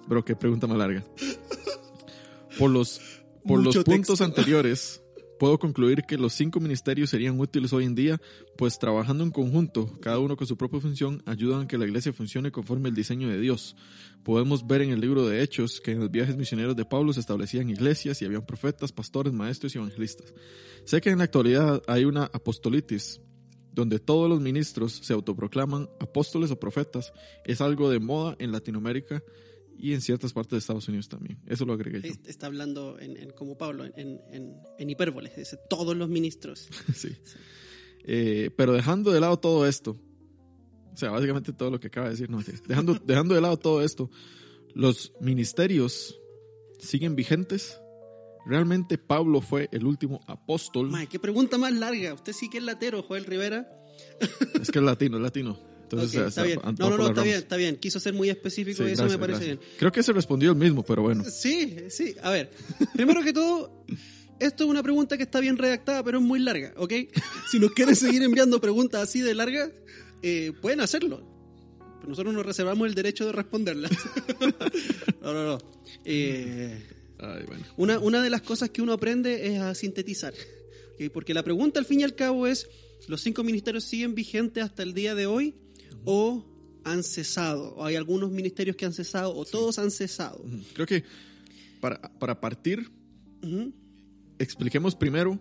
Bro, qué pregunta más larga. Por los, por los puntos texto. anteriores, puedo concluir que los cinco ministerios serían útiles hoy en día, pues trabajando en conjunto, cada uno con su propia función, ayudan a que la iglesia funcione conforme el diseño de Dios. Podemos ver en el libro de Hechos que en los viajes misioneros de Pablo se establecían iglesias y habían profetas, pastores, maestros y evangelistas. Sé que en la actualidad hay una apostolitis, donde todos los ministros se autoproclaman apóstoles o profetas. Es algo de moda en Latinoamérica y en ciertas partes de Estados Unidos también. Eso lo agregué yo. Es- Está hablando en, en- como Pablo, en, en, en hipérboles, dice todos los ministros. Sí. Eh, pero dejando de lado todo esto, o sea, básicamente todo lo que acaba de decir, no, dejando, dejando de lado todo esto, los ministerios siguen vigentes. Realmente Pablo fue el último apóstol. Mae, qué pregunta más larga. Usted sí que es latero, Joel Rivera. Es que es latino, es latino. Entonces, Ok, o sea, está bien. No, no, no, está bien, está bien. Quiso ser muy específico Sí, y eso gracias, me parece gracias. Creo que se respondió el mismo, pero bueno. bien. Sí, sí. A ver, primero que todo, esto es una pregunta que está bien redactada, pero es muy larga, ¿ok? Si nos quieren seguir enviando preguntas así de largas, eh, pueden hacerlo. Pero nosotros nos reservamos el derecho de responderlas. no, no, no. Eh, Ay, bueno. una, una de las cosas que uno aprende es a sintetizar. ¿ok? Porque la pregunta al fin y al cabo es, ¿los cinco ministerios siguen vigentes hasta el día de hoy o han cesado? ¿O hay algunos ministerios que han cesado o todos han cesado? Ujú. Creo que para, para partir, Ujú. expliquemos primero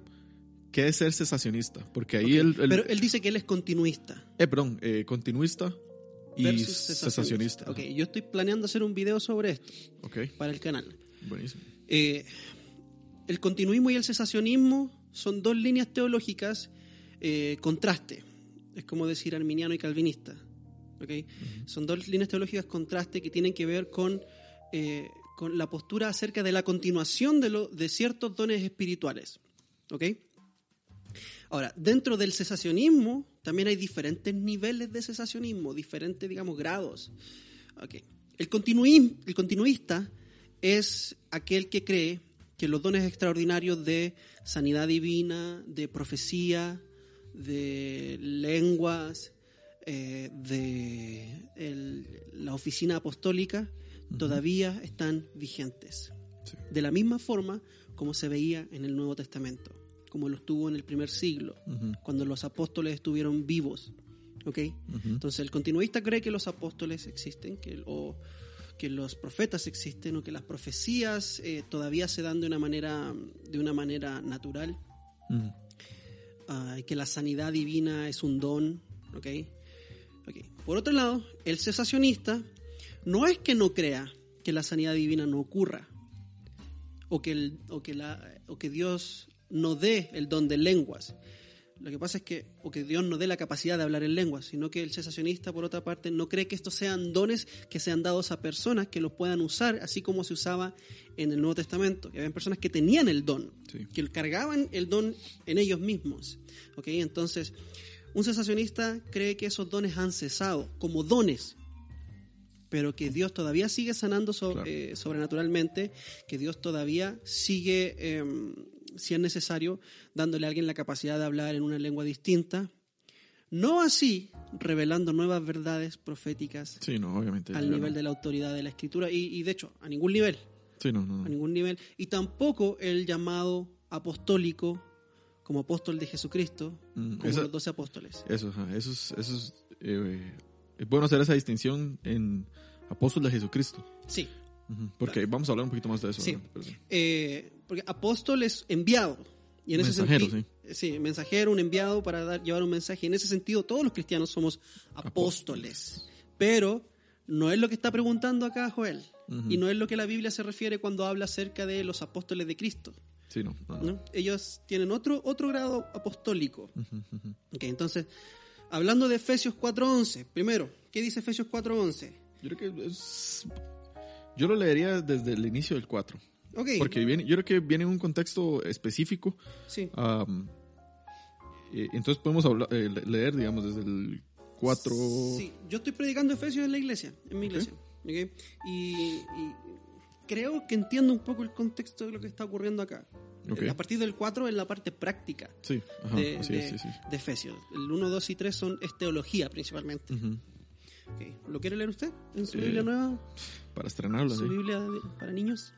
qué es ser cesacionista. Porque ahí el, el- Pero él dice que él es continuista. eh, perdón, eh, continuista y versus cesacionista. Ok, yo estoy planeando hacer un video sobre esto Ok, para el canal. Buenísimo. Eh, el continuismo y el cesacionismo son dos líneas teológicas eh, contraste. Es como decir arminiano y calvinista. ¿ok? Son dos líneas teológicas contraste que tienen que ver con, eh, con la postura acerca de la continuación de, lo- de ciertos dones espirituales. ¿ok? Ahora, dentro del cesacionismo también hay diferentes niveles de cesacionismo, diferentes, digamos, grados. Ok. El, continuim- el continuista es aquel que cree que los dones extraordinarios de sanidad divina, de profecía, de lenguas, eh, de el- la oficina apostólica, todavía están vigentes. Sí. de la misma forma como se veía en el Nuevo Testamento, como lo estuvo en el primer siglo, cuando los apóstoles estuvieron vivos. ¿ok? Ujú. Entonces el continuista cree que los apóstoles existen, que, o que los profetas existen, o que las profecías eh, todavía se dan de una manera, de una manera natural, Ujú. ah, y que la sanidad divina es un don. ¿ok? Ok. Por otro lado, el cesacionista no es que no crea que la sanidad divina no ocurra, o que, el- o que, la, o que Dios no dé el don de lenguas. Lo que pasa es que, o que Dios no dé la capacidad de hablar en lenguas, sino que el cesacionista, por otra parte, no cree que estos sean dones que sean dados a personas que los puedan usar, así como se usaba en el Nuevo Testamento. Que había personas que tenían el don, Sí. que cargaban el don en ellos mismos. ¿ok? Entonces, un cesacionista cree que esos dones han cesado como dones, pero que Dios todavía sigue sanando so- Claro. eh, sobrenaturalmente, que Dios todavía sigue, eh, si es necesario, dándole a alguien la capacidad de hablar en una lengua distinta. No así revelando nuevas verdades proféticas Sí, no, obviamente. al nivel no. de la autoridad de la escritura y, y de hecho a ningún nivel, Sí, no, no. a ningún nivel y tampoco el llamado apostólico como apóstol de Jesucristo, Mm, como esa- los doce apóstoles. Eso, eso es, eso es, eh, es bueno hacer esa distinción en apóstol de Jesucristo. Sí, Porque vamos a hablar un poquito más de eso. Eh, porque apóstol es enviado. Y en Mensajero, ese sentido, sí. mensajero, un enviado para dar, llevar un mensaje. En ese sentido, todos los cristianos somos apóstoles. Pero no es lo que está preguntando acá Joel. Y no es lo que la Biblia se refiere cuando habla acerca de los apóstoles de Cristo. Sí, no. no, no. ¿no? Ellos tienen otro, otro grado apostólico. Entonces, hablando de Efesios 4.11, primero, ¿qué dice Efesios 4.11? Yo creo que es... Yo lo leería desde el inicio del 4. Ok, Porque viene, yo creo que viene en un contexto específico. sí. am, eh, entonces podemos hablar- eh, le- leer, digamos, desde el 4. Sí, yo estoy predicando Efesios en la iglesia, en mi iglesia. ¿ok? Y, y creo que entiendo un poco el contexto de lo que está ocurriendo acá. A partir del 4 en la parte práctica Sí, ajá, de, así de- es, sí, sí. de Efesios. El 1, 2 y 3 son, es teología principalmente. Ujú. Ok, ¿Lo quiere leer usted en su Eh, Biblia nueva? Para estrenarlo, ¿Su. Biblia de- para niños?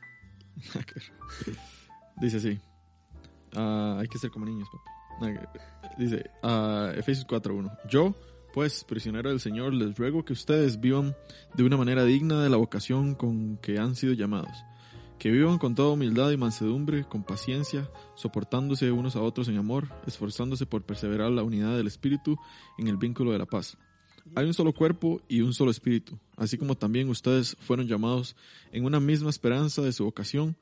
Dice así. ah, hay que ser como niños, papi. Dice, ah, Efesios 4.1. Yo, pues, prisionero del Señor, les ruego que ustedes vivan de una manera digna de la vocación con que han sido llamados. Que vivan con toda humildad y mansedumbre, con paciencia, soportándose unos a otros en amor, esforzándose por perseverar la unidad del Espíritu en el vínculo de la paz. Hay un solo cuerpo y un solo espíritu, así como también ustedes fueron llamados en una misma esperanza de su vocación,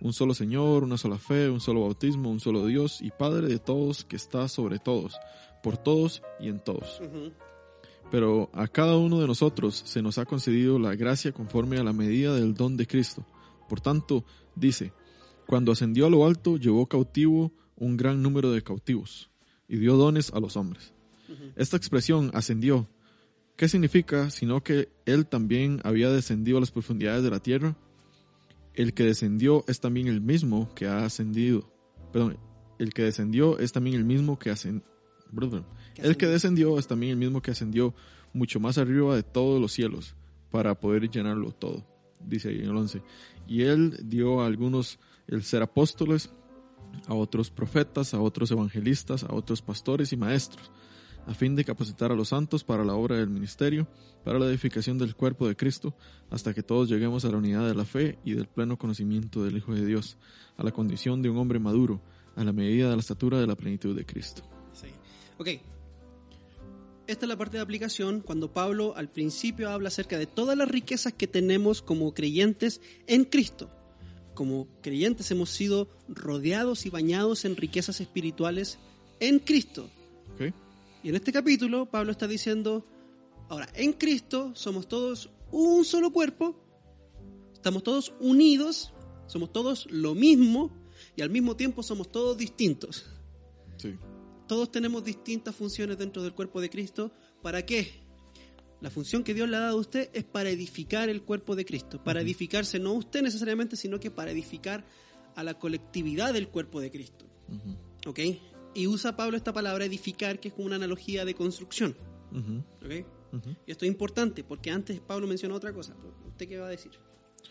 un solo Señor, una sola fe, un solo bautismo, un solo Dios y Padre de todos que está sobre todos, por todos y en todos. Pero a cada uno de nosotros se nos ha concedido la gracia conforme a la medida del don de Cristo. Por tanto, dice, cuando ascendió a lo alto, llevó cautivo un gran número de cautivos y dio dones a los hombres. Esta expresión ascendió, ¿qué significa? Sino que él también había descendido a las profundidades de la tierra. El que descendió es también el mismo que ha ascendido. Perdón, el que descendió es también el mismo que ascendió. El que descendió es también el mismo que ascendió mucho más arriba de todos los cielos para poder llenarlo todo, dice ahí en el 11. Y él dio a algunos el ser apóstoles, a otros profetas, a otros evangelistas, a otros pastores y maestros, a fin de capacitar a los santos para la obra del ministerio, para la edificación del cuerpo de Cristo, hasta que todos lleguemos a la unidad de la fe y del pleno conocimiento del Hijo de Dios, a la condición de un hombre maduro, a la medida de la estatura de la plenitud de Cristo. Sí. Ok. Esta es la parte de aplicación cuando Pablo al principio habla acerca de todas las riquezas que tenemos como creyentes en Cristo. Como creyentes hemos sido rodeados y bañados en riquezas espirituales en Cristo. ¿Ok? Y en este capítulo Pablo está diciendo, ahora, en Cristo somos todos un solo cuerpo, estamos todos unidos, somos todos lo mismo y al mismo tiempo somos todos distintos. Sí. Todos tenemos distintas funciones dentro del cuerpo de Cristo. ¿Para qué? La función que Dios le ha dado a usted es para edificar el cuerpo de Cristo. Para edificarse no usted necesariamente, sino que para edificar a la colectividad del cuerpo de Cristo. ¿Ok? Y usa Pablo esta palabra edificar, que es como una analogía de construcción. Ujú. ¿Ok? Ujú. Y esto es importante porque antes Pablo mencionó otra cosa. ¿Usted qué va a decir?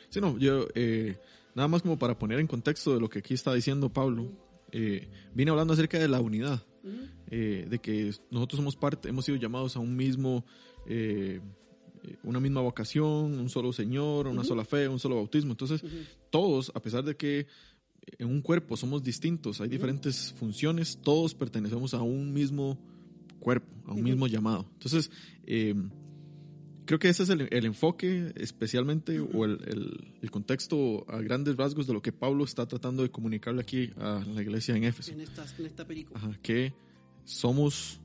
Sí, no, yo, eh, nada más como para poner en contexto de lo que aquí está diciendo Pablo, eh, vine hablando acerca de la unidad, eh, de que nosotros somos parte, hemos sido llamados a un mismo, eh, una misma vocación, un solo Señor, una sola fe, un solo bautismo. Entonces, todos, a pesar de que en un cuerpo somos distintos, hay diferentes funciones, todos pertenecemos a un mismo cuerpo, a un mismo llamado. Entonces, eh, creo que ese es el, el enfoque especialmente o el, el- el contexto a grandes rasgos de lo que Pablo está tratando de comunicarle aquí a la iglesia en Éfeso. En esta, en esta película. Ajá, que somos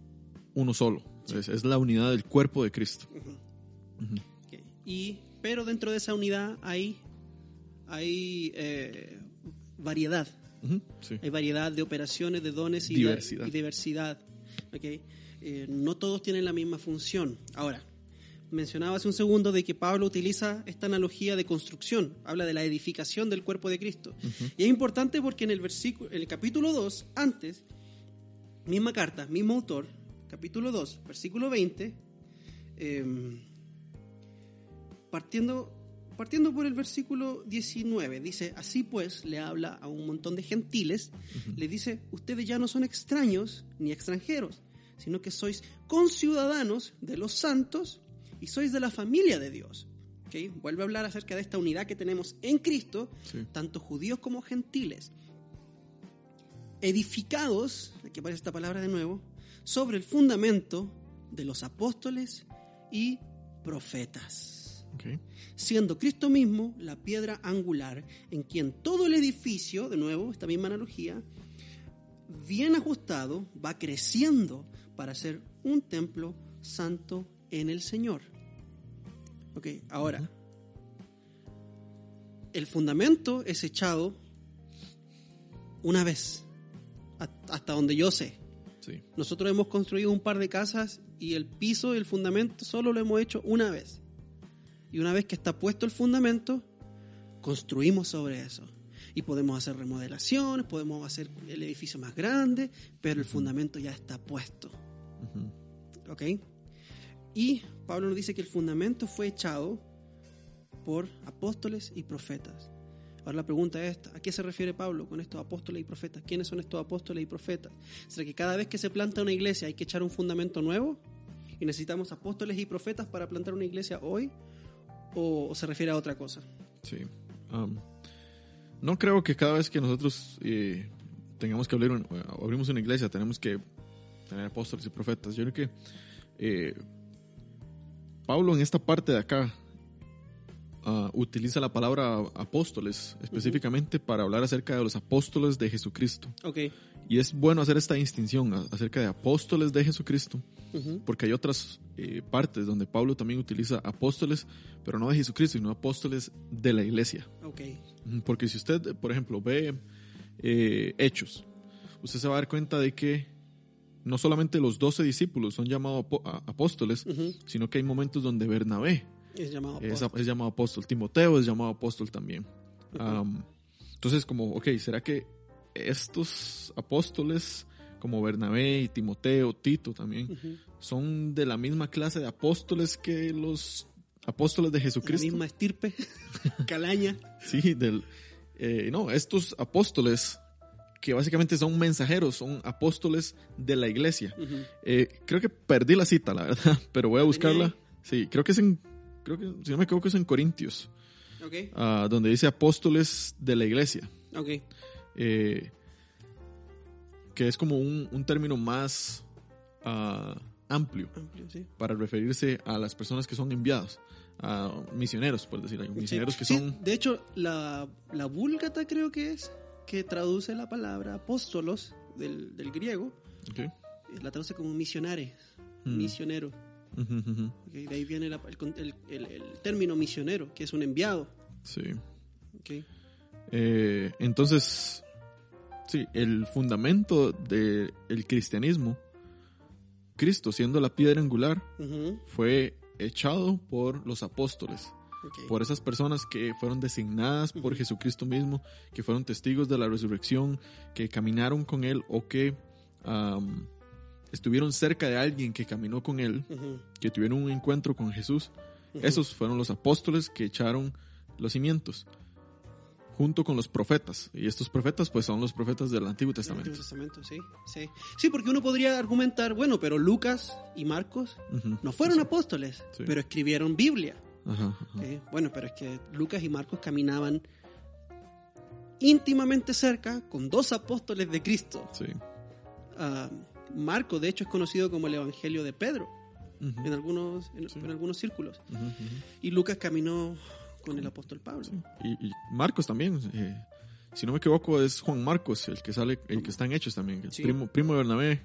uno solo. Es, es la unidad del cuerpo de Cristo. Ok. Y, pero dentro de esa unidad hay, hay eh, variedad. Sí. Hay variedad de operaciones, de dones y Diversidad. De, y diversidad. ¿ok? Eh, no todos tienen la misma función. Ahora, mencionaba hace un segundo de que Pablo utiliza esta analogía de construcción, habla de la edificación del cuerpo de Cristo. Y es importante porque en el versículo, en el capítulo 2, antes, misma carta, mismo autor, capítulo 2, versículo 20, eh, partiendo, partiendo por el versículo 19, dice, así pues le habla a un montón de gentiles, le dice, ustedes ya no son extraños ni extranjeros, sino que sois conciudadanos de los santos y sois de la familia de Dios. ¿Ok? Vuelve a hablar acerca de esta unidad que tenemos en Cristo, Sí. tanto judíos como gentiles, edificados, aquí aparece esta palabra de nuevo, sobre el fundamento de los apóstoles y profetas Siendo Cristo mismo la piedra angular en quien todo el edificio, de nuevo, esta misma analogía, bien ajustado, va creciendo para ser un templo santo en el Señor. Ok, ahora, el fundamento es echado una vez, hasta donde yo sé. Sí. Nosotros hemos construido un par de casas y el piso y el fundamento solo lo hemos hecho una vez. Y una vez que está puesto el fundamento, construimos sobre eso. Y podemos hacer remodelaciones, podemos hacer el edificio más grande, pero el fundamento ya está puesto. Ujú. ¿Ok? Y Pablo nos dice que el fundamento fue echado por apóstoles y profetas. Ahora la pregunta es esta, ¿a qué se refiere Pablo con estos apóstoles y profetas? ¿Quiénes son estos apóstoles y profetas? ¿Será que cada vez que se planta una iglesia hay que echar un fundamento nuevo? ¿Y necesitamos apóstoles y profetas para plantar una iglesia hoy? ¿O, o se refiere a otra cosa? Sí. Am, no creo que cada vez que nosotros eh, tengamos que abrir un- eh, abrimos una iglesia tenemos que tener apóstoles y profetas. Yo creo que eh, Pablo en esta parte de acá ah, utiliza la palabra apóstoles específicamente para hablar acerca de los apóstoles de Jesucristo. Ok. Y es bueno hacer esta distinción acerca de apóstoles de Jesucristo, Ujú. porque hay otras eh, partes donde Pablo también utiliza apóstoles, pero no de Jesucristo, sino apóstoles de la iglesia. Ok. Ujú, Porque si usted, por ejemplo, ve eh, Hechos, usted se va a dar cuenta de que no solamente los doce discípulos son llamados apóstoles, Ujú. sino que hay momentos donde Bernabé Es llamado es, apóstol. es llamado apóstol, Timoteo es llamado apóstol también. Am, entonces, como, ok, ¿será que estos apóstoles, como Bernabé y Timoteo, Tito también, son de la misma clase de apóstoles que los apóstoles de La Jesucristo? misma estirpe, calaña. Sí, del, eh, no, estos apóstoles que básicamente son mensajeros, son apóstoles de la iglesia. Eh, creo que perdí la cita, la verdad, pero voy a buscarla. Sí, creo que es en, creo que, si no me equivoco, es en Corintios, Ok. ah, donde dice apóstoles de la iglesia, Ok. Eh, que es como un, un término más ah, amplio Amplio, sí. para referirse a las personas que son enviadas, a misioneros, por decir algo, misioneros Sí, que sí, son... de hecho, la, la búlgata creo que es, que traduce la palabra apóstolos del, del griego, eh, la traduce como misionares, Mm. misionero. De ahí viene la- el, término misionero, que es un enviado. Sí. ok. Eh, entonces, sí, el fundamento del cristianismo, Cristo siendo la piedra angular, fue echado por los apóstoles, por esas personas que fueron designadas por. Jesucristo mismo, que fueron testigos de la resurrección, que caminaron con Él o que estuvieron cerca de alguien que caminó con Él, que tuvieron un encuentro con Jesús. Esos fueron los apóstoles que echaron los cimientos, junto con los profetas. Y estos profetas, pues, son los profetas del Antiguo Testamento. Sí, sí. Sí, porque uno podría argumentar, bueno, pero Lucas y Marcos no fueron apóstoles, Sí. pero escribieron Biblia. Ajá. Bueno, pero es que Lucas y Marcos caminaban íntimamente cerca con dos apóstoles de Cristo. Sí. Ah, Marco, de hecho, es conocido como el Evangelio de Pedro en algunos, en, Sí. en algunos círculos. Y Lucas caminó con el apóstol Pablo. Y, y Marcos también, eh, si no me equivoco, es Juan Marcos, el que sale, el que está en Hechos también, el Sí. primo, primo de Bernabé,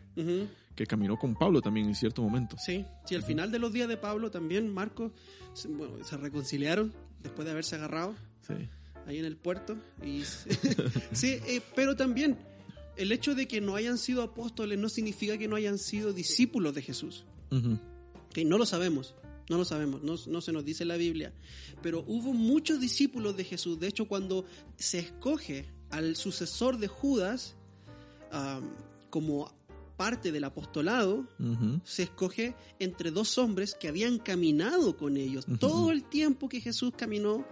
que caminó con Pablo también en cierto momento. Sí, sí, al final de los días de Pablo también Marcos se, bueno, se reconciliaron después de haberse agarrado Sí. ahí en el puerto. Y, sí, eh, pero también el hecho de que no hayan sido apóstoles no significa que no hayan sido discípulos de Jesús. Que no lo sabemos, no lo sabemos, no, no se nos dice en la Biblia. Pero hubo muchos discípulos de Jesús. De hecho, cuando se escoge al sucesor de Judas como parte del apostolado, se escoge entre dos hombres que habían caminado con ellos. Todo el tiempo que Jesús caminó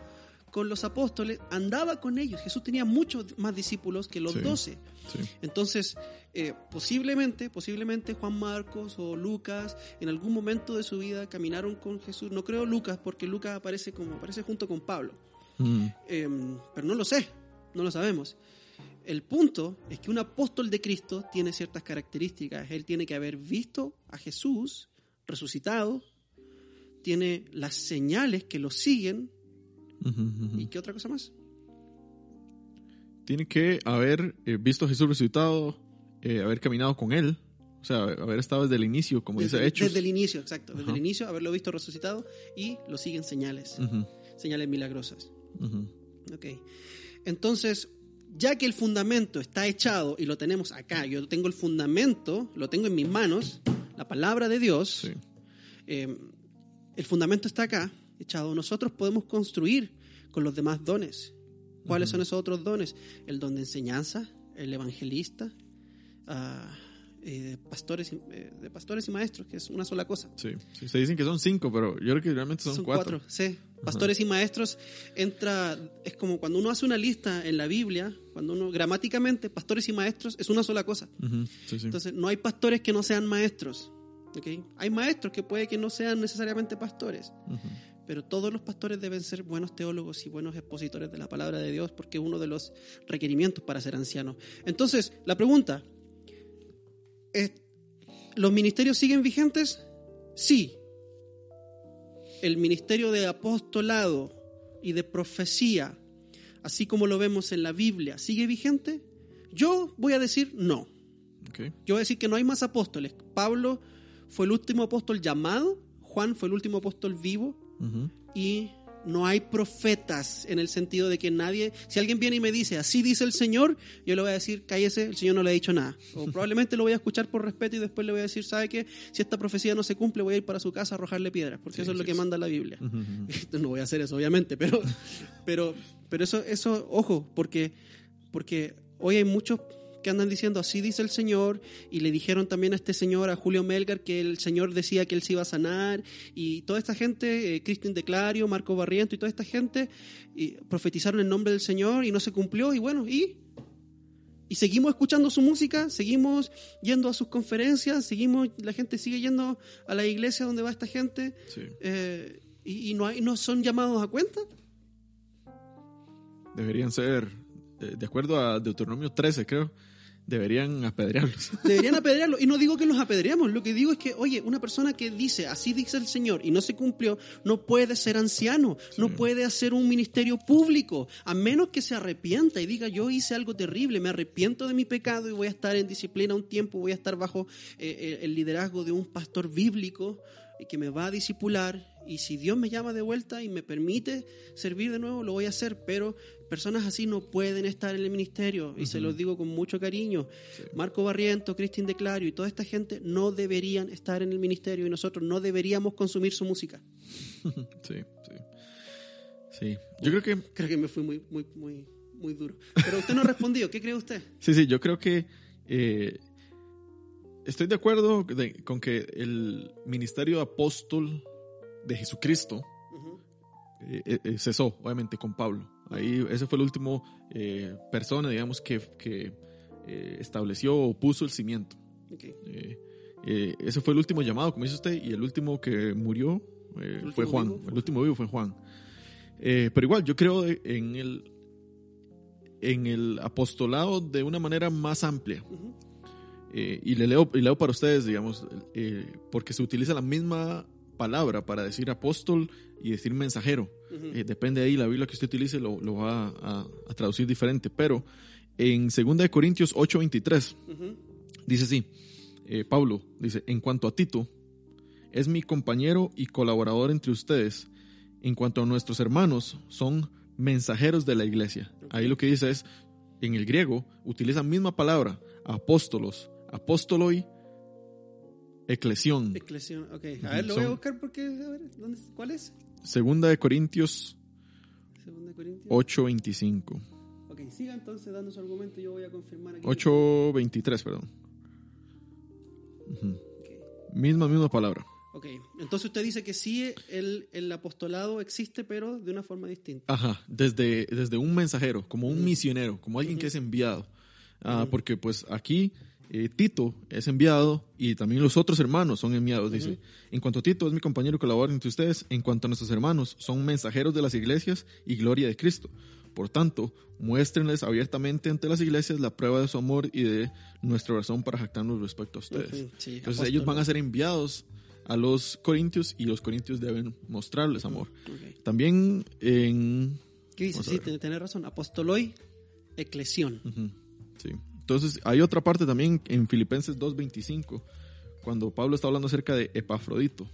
con los apóstoles, andaba con ellos. Jesús tenía muchos más discípulos que los doce. Sí. Entonces, eh, posiblemente, posiblemente Juan Marcos o Lucas en algún momento de su vida caminaron con Jesús. No creo Lucas, porque Lucas aparece como aparece junto con Pablo. Mm. Em, pero no lo sé, no lo sabemos. El punto es que un apóstol de Cristo tiene ciertas características. Él tiene que haber visto a Jesús resucitado, tiene las señales que lo siguen. ¿Y qué otra cosa más? Tiene que haber eh, visto a Jesús resucitado, eh, haber caminado con él, o sea, haber estado desde el inicio, como Desde, dice Hechos. desde el inicio, exacto. Desde el inicio, haberlo visto resucitado y lo siguen señales, señales milagrosas. Ok. Entonces, ya que el fundamento está echado y lo tenemos acá, yo tengo el fundamento, lo tengo en mis manos, la palabra de Dios, Sí. eh, el fundamento está acá, echado. Nosotros podemos construir con los demás dones. ¿Cuáles son esos otros dones? El don de enseñanza, el evangelista, ah, eh, pastores, y- eh, de pastores y maestros, que es una sola cosa. Sí, sí, se dicen que son cinco, pero yo creo que realmente son, cuatro. sí. Pastores y maestros entra, es como cuando uno hace una lista en la Biblia, cuando uno gramáticamente, pastores y maestros es una sola cosa. Ujú, sí, sí. Entonces, no hay pastores que no sean maestros. ¿ok? Hay maestros que puede que no sean necesariamente pastores. Pero todos los pastores deben ser buenos teólogos y buenos expositores de la palabra de Dios porque es uno de los requerimientos para ser anciano. Entonces, la pregunta, ¿es- ¿los ministerios siguen vigentes? Sí. El ministerio de apostolado y de profecía, así como lo vemos en la Biblia, ¿sigue vigente? Yo voy a decir no. Yo voy a decir que no hay más apóstoles. Pablo fue el último apóstol llamado, Juan fue el último apóstol vivo Y no hay profetas en el sentido de que nadie, si alguien viene y me dice, así dice el Señor, yo le voy a decir, cállese, el Señor no le ha dicho nada. O probablemente lo voy a escuchar por respeto y después le voy a decir, ¿sabe qué? Si esta profecía no se cumple, voy a ir para su casa a arrojarle piedras, porque Sí, eso es lo que sí. manda la Biblia. No voy a hacer eso, obviamente, pero, pero, pero eso, eso, ojo, porque, porque hoy hay muchos que andan diciendo así dice el Señor y le dijeron también a este señor, a Julio Melgar, que el Señor decía que él se iba a sanar y toda esta gente, eh, Cristian Declario, Marco Barriento y toda esta gente y profetizaron el nombre del Señor y no se cumplió y bueno, y y seguimos escuchando su música, seguimos yendo a sus conferencias, seguimos, la gente sigue yendo a la iglesia donde va esta gente Sí. eh, y, y no, hay, no son llamados a cuenta. Deberían ser, eh, de acuerdo a Deuteronomio 13, creo, deberían apedrearlos. Deberían apedrearlo. Y no digo que los apedreamos, lo que digo es que, oye, una persona que dice, así dice el Señor, y no se cumplió, no puede ser anciano, no puede hacer un ministerio público, a menos que se arrepienta y diga, yo hice algo terrible, me arrepiento de mi pecado y voy a estar en disciplina un tiempo, voy a estar bajo eh, eh, el liderazgo de un pastor bíblico que me va a discipular. Y si Dios me llama de vuelta y me permite servir de nuevo, lo voy a hacer. Pero personas así no pueden estar en el ministerio. Y se los digo con mucho cariño. Marco Barriento, Cristín Declario y toda esta gente no deberían estar en el ministerio y nosotros no deberíamos consumir su música. sí, sí. Sí. Yo creo que Creo que me fui muy, muy, muy, muy duro. Pero usted no ha respondido. ¿Qué cree usted? Sí, sí, yo creo que eh, estoy de acuerdo de- con que el ministerio apóstol de Jesucristo eh, eh, cesó, obviamente, con Pablo. Ahí, ese fue el último eh, persona, digamos, que, que eh, estableció o puso el cimiento. Eh, ese fue el último llamado, como dice usted, y el último que murió eh, ¿El fue Juan. vivo el último vivo fue Juan. Pero igual, yo creo en el, en el apostolado de una manera más amplia. Y le leo, y leo para ustedes, digamos, porque se utiliza la misma palabra para decir apóstol y decir mensajero. Eh, depende ahí, la Biblia que usted utilice lo, lo va a, a traducir diferente. Pero en 2 de Corintios 8:23 Ujú. dice así, eh, Pablo dice, en cuanto a Tito, es mi compañero y colaborador entre ustedes. En cuanto a nuestros hermanos, son mensajeros de la iglesia. Ahí lo que dice es, en el griego, utiliza la misma palabra, apóstolos, apóstoloi, eclesión. Eclesión, ok. A ver, lo voy a buscar porque, a ver, ¿dónde, ¿cuál es? Segunda de Corintios Segunda de Corintios. 8:25. Ok, siga entonces dando su argumento, yo voy a confirmar aquí. 8:23, perdón. Ujú. Ok. Misma, misma palabra. Ok, entonces usted dice que sí, el, el apostolado existe, pero de una forma distinta. Ajá, desde, desde un mensajero, como un misionero, como alguien que es enviado. Ah, Porque pues aquí eh, Tito es enviado y también los otros hermanos son enviados, dice. En cuanto a Tito es mi compañero y colaborador entre ustedes, en cuanto a nuestros hermanos, son mensajeros de las iglesias y gloria de Cristo. Por tanto, muéstrenles abiertamente ante las iglesias la prueba de su amor y de nuestra razón para jactarnos respecto a ustedes. Ujú, sí, Entonces ellos van a ser enviados a los corintios y los corintios deben mostrarles amor. Ok. También en... ¿Qué dice? Sí, tiene razón. Apostoloi, eclesión. Entonces hay otra parte también en Filipenses 2.25, cuando Pablo está hablando acerca de Epafrodito,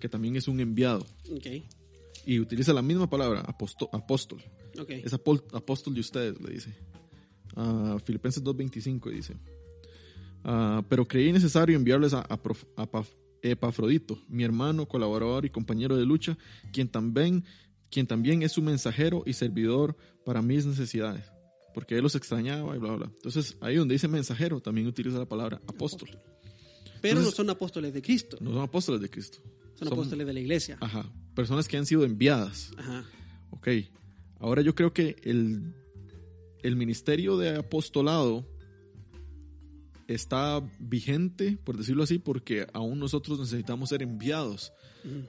que también es un enviado, y utiliza la misma palabra, apóstol. ok. Es apóstol de ustedes, le dice. Ah, Filipenses 2.25 dice. Ah, pero creí necesario enviarles a, a Prof- a Paf- Epafrodito, mi hermano, colaborador y compañero de lucha, quien también, quien también es su mensajero y servidor para mis necesidades, porque él los extrañaba y bla, bla, bla. Entonces, ahí donde dice mensajero, también utiliza la palabra apóstol. Pero no son apóstoles de Cristo, No son apóstoles de Cristo. son apóstoles de la iglesia. Ajá, personas que han sido enviadas. Ajá. Ok, ahora yo creo que el, el ministerio de apostolado está vigente, por decirlo así, porque aún nosotros necesitamos ser enviados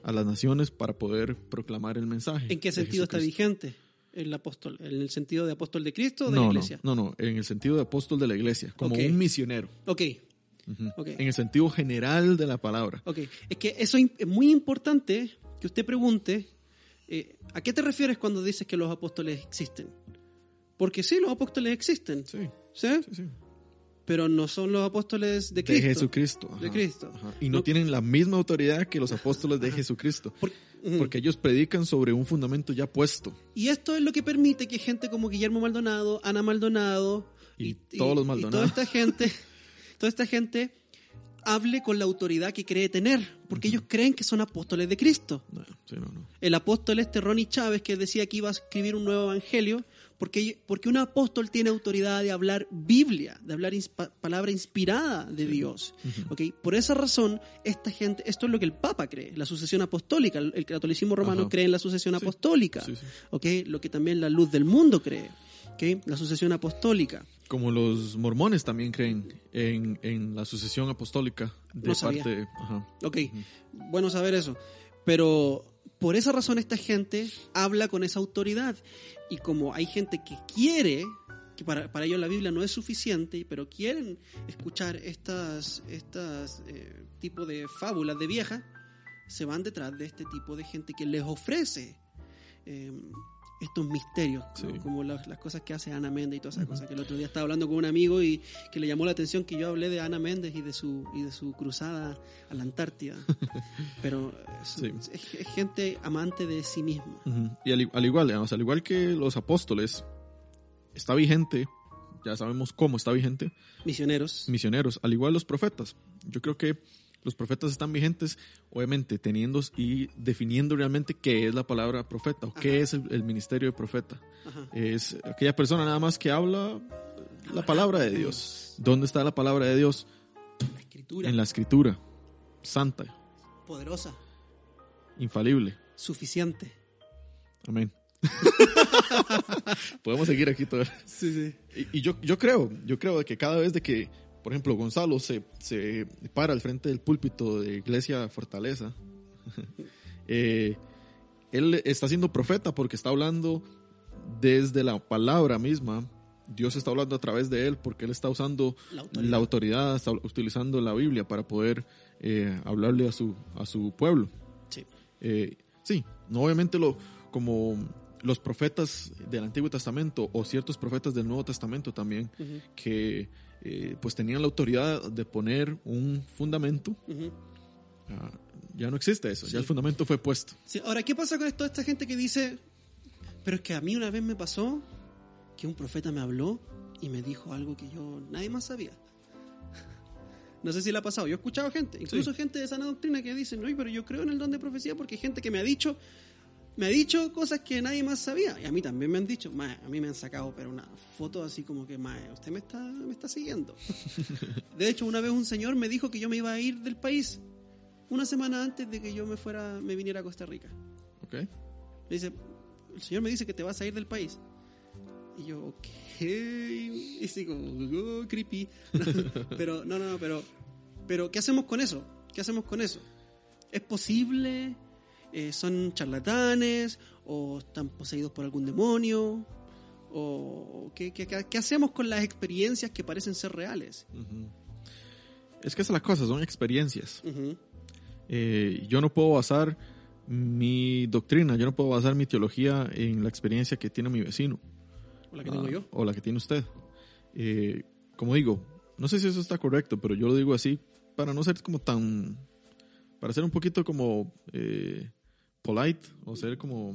a las naciones para poder proclamar el mensaje. ¿En qué sentido está vigente el apóstol? ¿En el sentido de apóstol de Cristo o de No, la iglesia? no, no, en el sentido de apóstol de la iglesia, como un misionero. Ok, Ujú. Ok. En el sentido general de la palabra. ok. Es que eso es muy importante que usted pregunte, eh, ¿a qué te refieres cuando dices que los apóstoles existen? Porque sí, los apóstoles existen, Sí, ¿sí? sí, sí. Pero no son los apóstoles de De Cristo. Jesucristo. De ajá, Cristo. ajá. Y no, No- tienen la misma autoridad que los apóstoles de Jesucristo. Porque ellos predican sobre un fundamento ya puesto. Y esto es lo que permite que gente como Guillermo Maldonado, Ana Maldonado Y todos los y Maldonados. toda esta gente, toda esta gente hable con la autoridad que cree tener, porque ellos creen que son apóstoles de Cristo. No, sí, no, no. El apóstol este Ronnie Chávez que decía que iba a escribir un nuevo evangelio, porque, porque un apóstol tiene autoridad de hablar Biblia, de hablar inspa- palabra inspirada de Dios. ¿ok? Por esa razón, esta gente, esto es lo que el Papa cree, la sucesión apostólica. El, el catolicismo romano Ajá. cree en la sucesión Sí, apostólica, sí, sí. ¿ok? lo que también la luz del mundo cree, ¿ok? la sucesión apostólica. Como los mormones también creen en, en la sucesión apostólica de No parte. Ajá. Ok, bueno saber eso. Pero por esa razón esta gente habla con esa autoridad. Y como hay gente que quiere, que para, para ellos la Biblia no es suficiente, pero quieren escuchar estas, estas eh, tipo de fábulas de vieja, se van detrás de este tipo de gente que les ofrece eh, estos misterios, como las, las cosas que hace Ana Méndez y todas esas cosas. Que el otro día estaba hablando con un amigo y que le llamó la atención que yo hablé de Ana Méndez y de su, y de su cruzada a la Antártida. Pero es, Sí. es- es gente amante de sí misma. Y al, al igual, digamos, al igual que los apóstoles, está vigente, ya sabemos cómo está vigente, Misioneros. misioneros, al igual los profetas. Yo creo que los profetas están vigentes, obviamente, teniendo y definiendo realmente qué es la palabra profeta o qué es el, el ministerio de profeta. Ajá. Es aquella persona nada más que habla la palabra de Dios. ¿Dónde está la palabra de Dios? La escritura. En la escritura, santa, Poderosa. infalible. Suficiente. Amén. Podemos seguir aquí todo. Sí, sí. Y, y yo, yo creo, yo creo de que cada vez de que, por ejemplo, Gonzalo se, se para al frente del púlpito de Iglesia Fortaleza, eh, él está siendo profeta porque está hablando desde la palabra misma. Dios está hablando a través de él porque él está usando La autoridad. la autoridad, está utilizando la Biblia para poder eh, hablarle a su, a su pueblo. Sí. Eh, sí, no obviamente lo, como los profetas del Antiguo Testamento o ciertos profetas del Nuevo Testamento también, que eh, pues tenían la autoridad de poner un fundamento. ujú. Ah, ya no existe eso, Sí. ya el fundamento fue puesto. Sí, ahora, ¿qué pasa con toda esta gente que dice, pero es que a mí una vez me pasó que un profeta me habló y me dijo algo que yo nadie más sabía? No sé si le ha pasado. Yo he escuchado gente, incluso Sí. gente de sana doctrina que dicen, no, pero yo creo en el don de profecía porque hay gente que me ha dicho, me ha dicho cosas que nadie más sabía. Y a mí también me han dicho, "Mae, a mí me han sacado, pero una foto así como que, mae, usted me está, me está siguiendo. De hecho, una vez un señor me dijo que yo me iba a ir del país una semana antes de que yo me fuera, me viniera a Costa Rica. ¿ok? Me dice, el señor me dice que te vas a ir del país. Y yo, ok. Y así como, oh, creepy. pero, no, no, no, pero, pero, ¿qué hacemos con eso? ¿Qué hacemos con eso? ¿Es posible? Eh, ¿Son charlatanes? ¿O están poseídos por algún demonio? ¿O qué, qué- hacemos con las experiencias que parecen ser reales? Es que esa es la cosa, son experiencias. Eh, yo no puedo basar mi doctrina, yo no puedo basar mi teología en la experiencia que tiene mi vecino. O la que tengo Ah, yo. O la que tiene usted. Eh, como digo, no sé si eso está correcto, pero yo lo digo así para no ser como tan. para ser un poquito como. eh, polite, o ser como.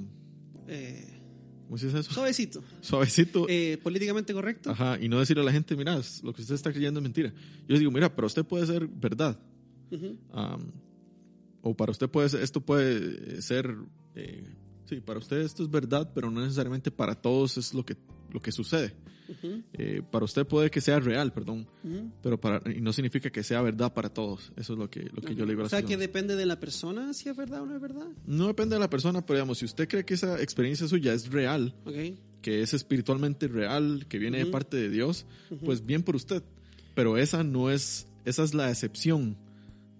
Eh, ¿Cómo se dice eso? suavecito. Suavecito. Eh, políticamente correcto. Ajá, y no decirle a la gente, mira, lo que usted está creyendo es mentira. Yo les digo, mira, para usted puede ser verdad. O para usted puede ser, esto puede ser, eh, sí, para usted esto es verdad, pero no necesariamente para todos es lo que, lo que sucede. Ujú, Eh, para usted puede que sea real, perdón, ujú. pero para, y no significa que sea verdad para todos. Eso es lo que, lo que yo le digo a O las sea, que depende de la persona si es verdad o no es verdad. No depende de la persona, pero digamos, si usted cree que esa experiencia suya es real, Ok. que es espiritualmente real, que viene de parte de Dios, pues bien por usted. Pero esa no es, esa es la excepción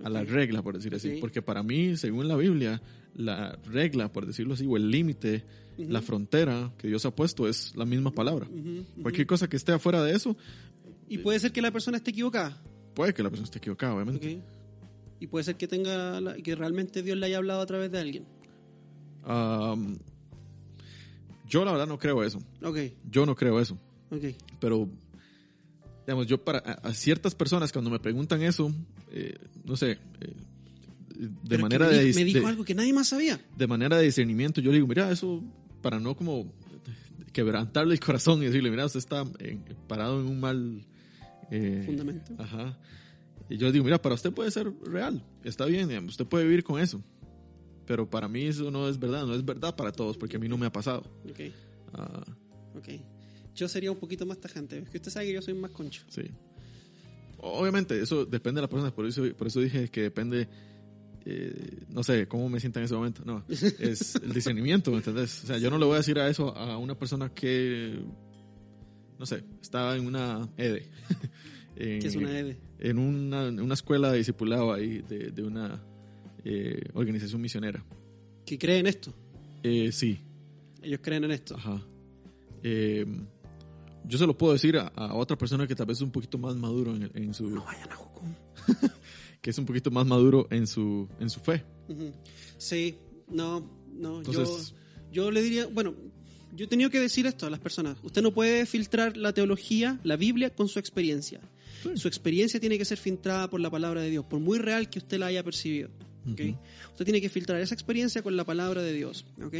a la regla, por decir así. Ok. Porque para mí, según la Biblia, la regla, por decirlo así, o el límite, La frontera que Dios ha puesto es la misma palabra. Cualquier cosa que esté afuera de eso, Y puede ser que la persona esté equivocada. puede que la persona esté equivocada, obviamente. Y puede ser que tenga la- que realmente Dios le haya hablado a través de alguien. Yo la verdad no creo eso. Ok, Yo no creo eso. ok. pero digamos yo para a, ciertas personas cuando me preguntan eso eh, no sé eh, de Pero manera me, de, me dijo de- algo que nadie más sabía. de manera de discernimiento yo le digo mira eso para no como quebrantarle el corazón y decirle mira usted está en- parado en un mal eh, Fundamento. ajá y yo digo mira para usted puede ser real está bien digamos, usted puede vivir con eso pero para mí eso no es verdad no es verdad para todos porque a mí no me ha pasado Ok, Ah, ok. Yo sería un poquito más tajante. Es que usted sabe que yo soy más concho. Sí. Obviamente, eso depende de la persona, por eso, por eso dije que depende, eh, no sé, cómo me sienta en ese momento. No, es el discernimiento, ¿me entendés? O sea, yo no le voy a decir a eso a una persona que, no sé, está en una EDE. en, Que es una EDE. En una, en una escuela de discipulado ahí, de, de una eh, organización misionera. Que creen esto. Eh, sí, Ellos creen en esto. Ajá. Eh, yo se lo puedo decir a, a otra persona que tal vez es un poquito más maduro en, en su No vayan a Jucum. que es un poquito más maduro en su en su fe. Sí, no, no. Entonces- yo, yo le diría, bueno, yo he tenido que decir esto a las personas. Usted no puede filtrar la teología, la Biblia, con su experiencia. Su experiencia tiene que ser filtrada por la palabra de Dios, por muy real que usted la haya percibido. ¿Ok? Ujú. Usted tiene que filtrar esa experiencia con la palabra de Dios. ¿ok?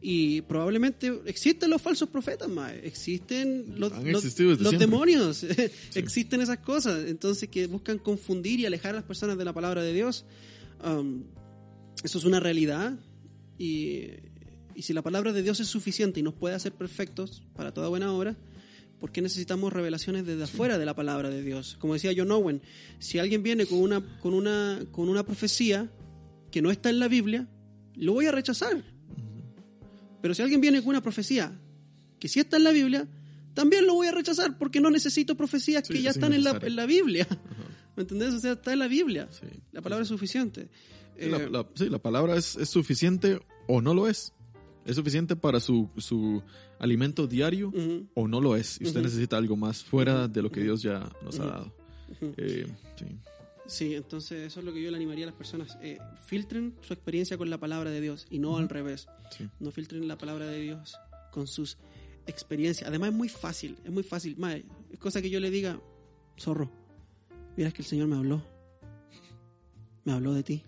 Y probablemente existen los falsos profetas, más existen los, los- los demonios, existen esas cosas. Entonces, que buscan confundir y alejar a las personas de la palabra de Dios. Um, eso es una realidad. Y, y si la palabra de Dios es suficiente y nos puede hacer perfectos para toda buena obra, ¿por qué necesitamos revelaciones desde afuera de la palabra de Dios? Como decía John Owen, si alguien viene con una, con una, con una profecía que no está en la Biblia, lo voy a rechazar. Pero si alguien viene con una profecía que sí está en la Biblia, también lo voy a rechazar porque no necesito profecías Sí, que ya es están en la, en la Biblia. ¿Me entendés? O sea, está en la Biblia. Sí. La palabra es suficiente. Sí, la, Eh, la- sí, la palabra es, es suficiente o no lo es. Es suficiente para su, su alimento diario o no lo es. Y usted necesita algo más fuera de lo que Dios ya nos ha dado. Eh, sí. Sí, entonces eso es lo que yo le animaría a las personas. Eh, filtren su experiencia con la palabra de Dios y no al revés. Sí. No filtren la palabra de Dios con sus experiencias. Además es muy fácil, es muy fácil. Es cosa que yo le diga, zorro, miras que el Señor me habló. Me habló de ti.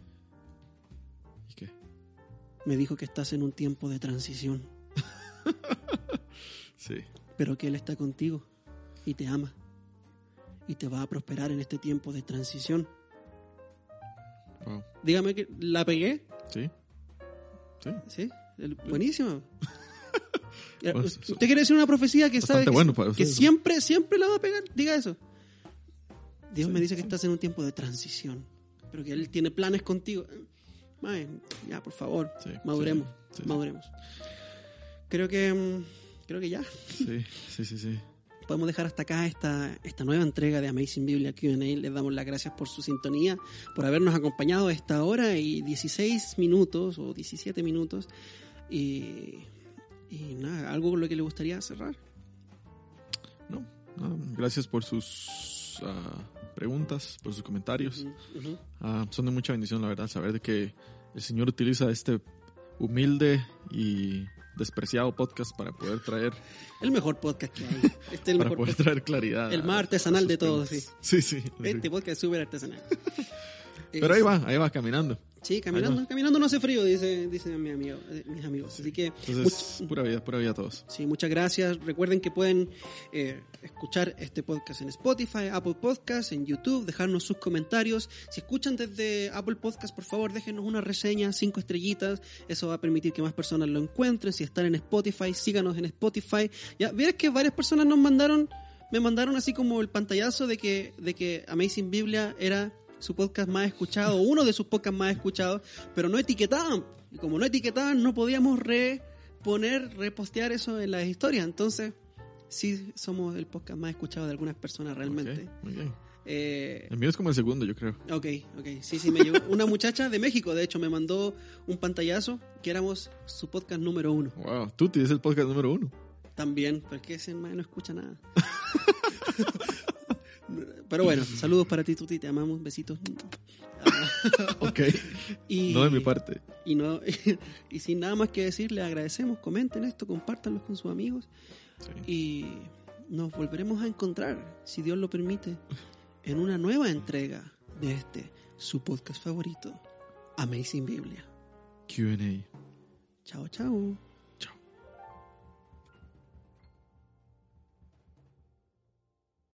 Me dijo que estás en un tiempo de transición, Sí. pero que Él está contigo y te ama. Y te va a prosperar en este tiempo de transición. Wow. Dígame que la pegué. Sí. Sí. Sí, el- buenísimo. Usted quiere decir una profecía que sabe Bastante que, bueno para que usted. siempre, siempre la va a pegar. Diga eso. Dios Sí, me dice que sí. estás en un tiempo de transición, pero que Él tiene planes contigo. Ya, por favor, Sí, maduremos, sí, maduremos. Creo que, mm, creo que ya Sí, sí, sí, sí. podemos dejar hasta acá esta, esta nueva entrega de Amazing Biblia QA. Les damos las gracias por su sintonía, por habernos acompañado a esta hora y 16 minutos o 17 minutos. Y, y nada, algo con lo que le gustaría cerrar. No, no, gracias por sus ah, preguntas, por sus comentarios. Ujú. Ah, son de mucha bendición, la verdad, saber de que el Señor utiliza este humilde y despreciado podcast para poder traer, El mejor podcast que hay. Este es el para mejor poder podcast. traer claridad. El más artesanal de todos. Sí, sí. sí. Este podcast es súper artesanal. Pero ahí va, ahí va caminando. Sí, caminando, caminando no hace frío, dice, dice mi amigo, eh, mis amigos. Así que Entonces, much- pura vida, pura vida a todos. Sí, muchas gracias. Recuerden que pueden eh, escuchar este podcast en Spotify, Apple Podcast, en YouTube, dejarnos sus comentarios. Si escuchan desde Apple Podcast, por favor, déjenos una reseña, cinco estrellitas. Eso va a permitir que más personas lo encuentren. Si están en Spotify, síganos en Spotify. Ya, ves que varias personas nos mandaron, me mandaron así como el pantallazo de que, de que Amazing Biblia era su podcast más escuchado, uno de sus podcasts más escuchados, pero no etiquetaban. Y como no etiquetaban, no podíamos reponer, repostear eso en las historias. Entonces, sí somos el podcast más escuchado de algunas personas realmente. Ok, muy bien. Eh, El mío es como el segundo, yo creo. ok, ok. Sí, sí, me llegó. Una muchacha de México, de hecho, me mandó un pantallazo que éramos su podcast número uno. Wow, tú tienes el podcast número uno. También, porque ese man no escucha nada. Pero bueno, saludos para ti, Tuti, te amamos, besitos. Ok. Y, No de mi parte. Y, no, y sin nada más que decir, les agradecemos, comenten esto, compártanlo con sus amigos Sí. y nos volveremos a encontrar, si Dios lo permite, en una nueva entrega de este, su podcast favorito, Amazing Biblia. QA. Chao, chao.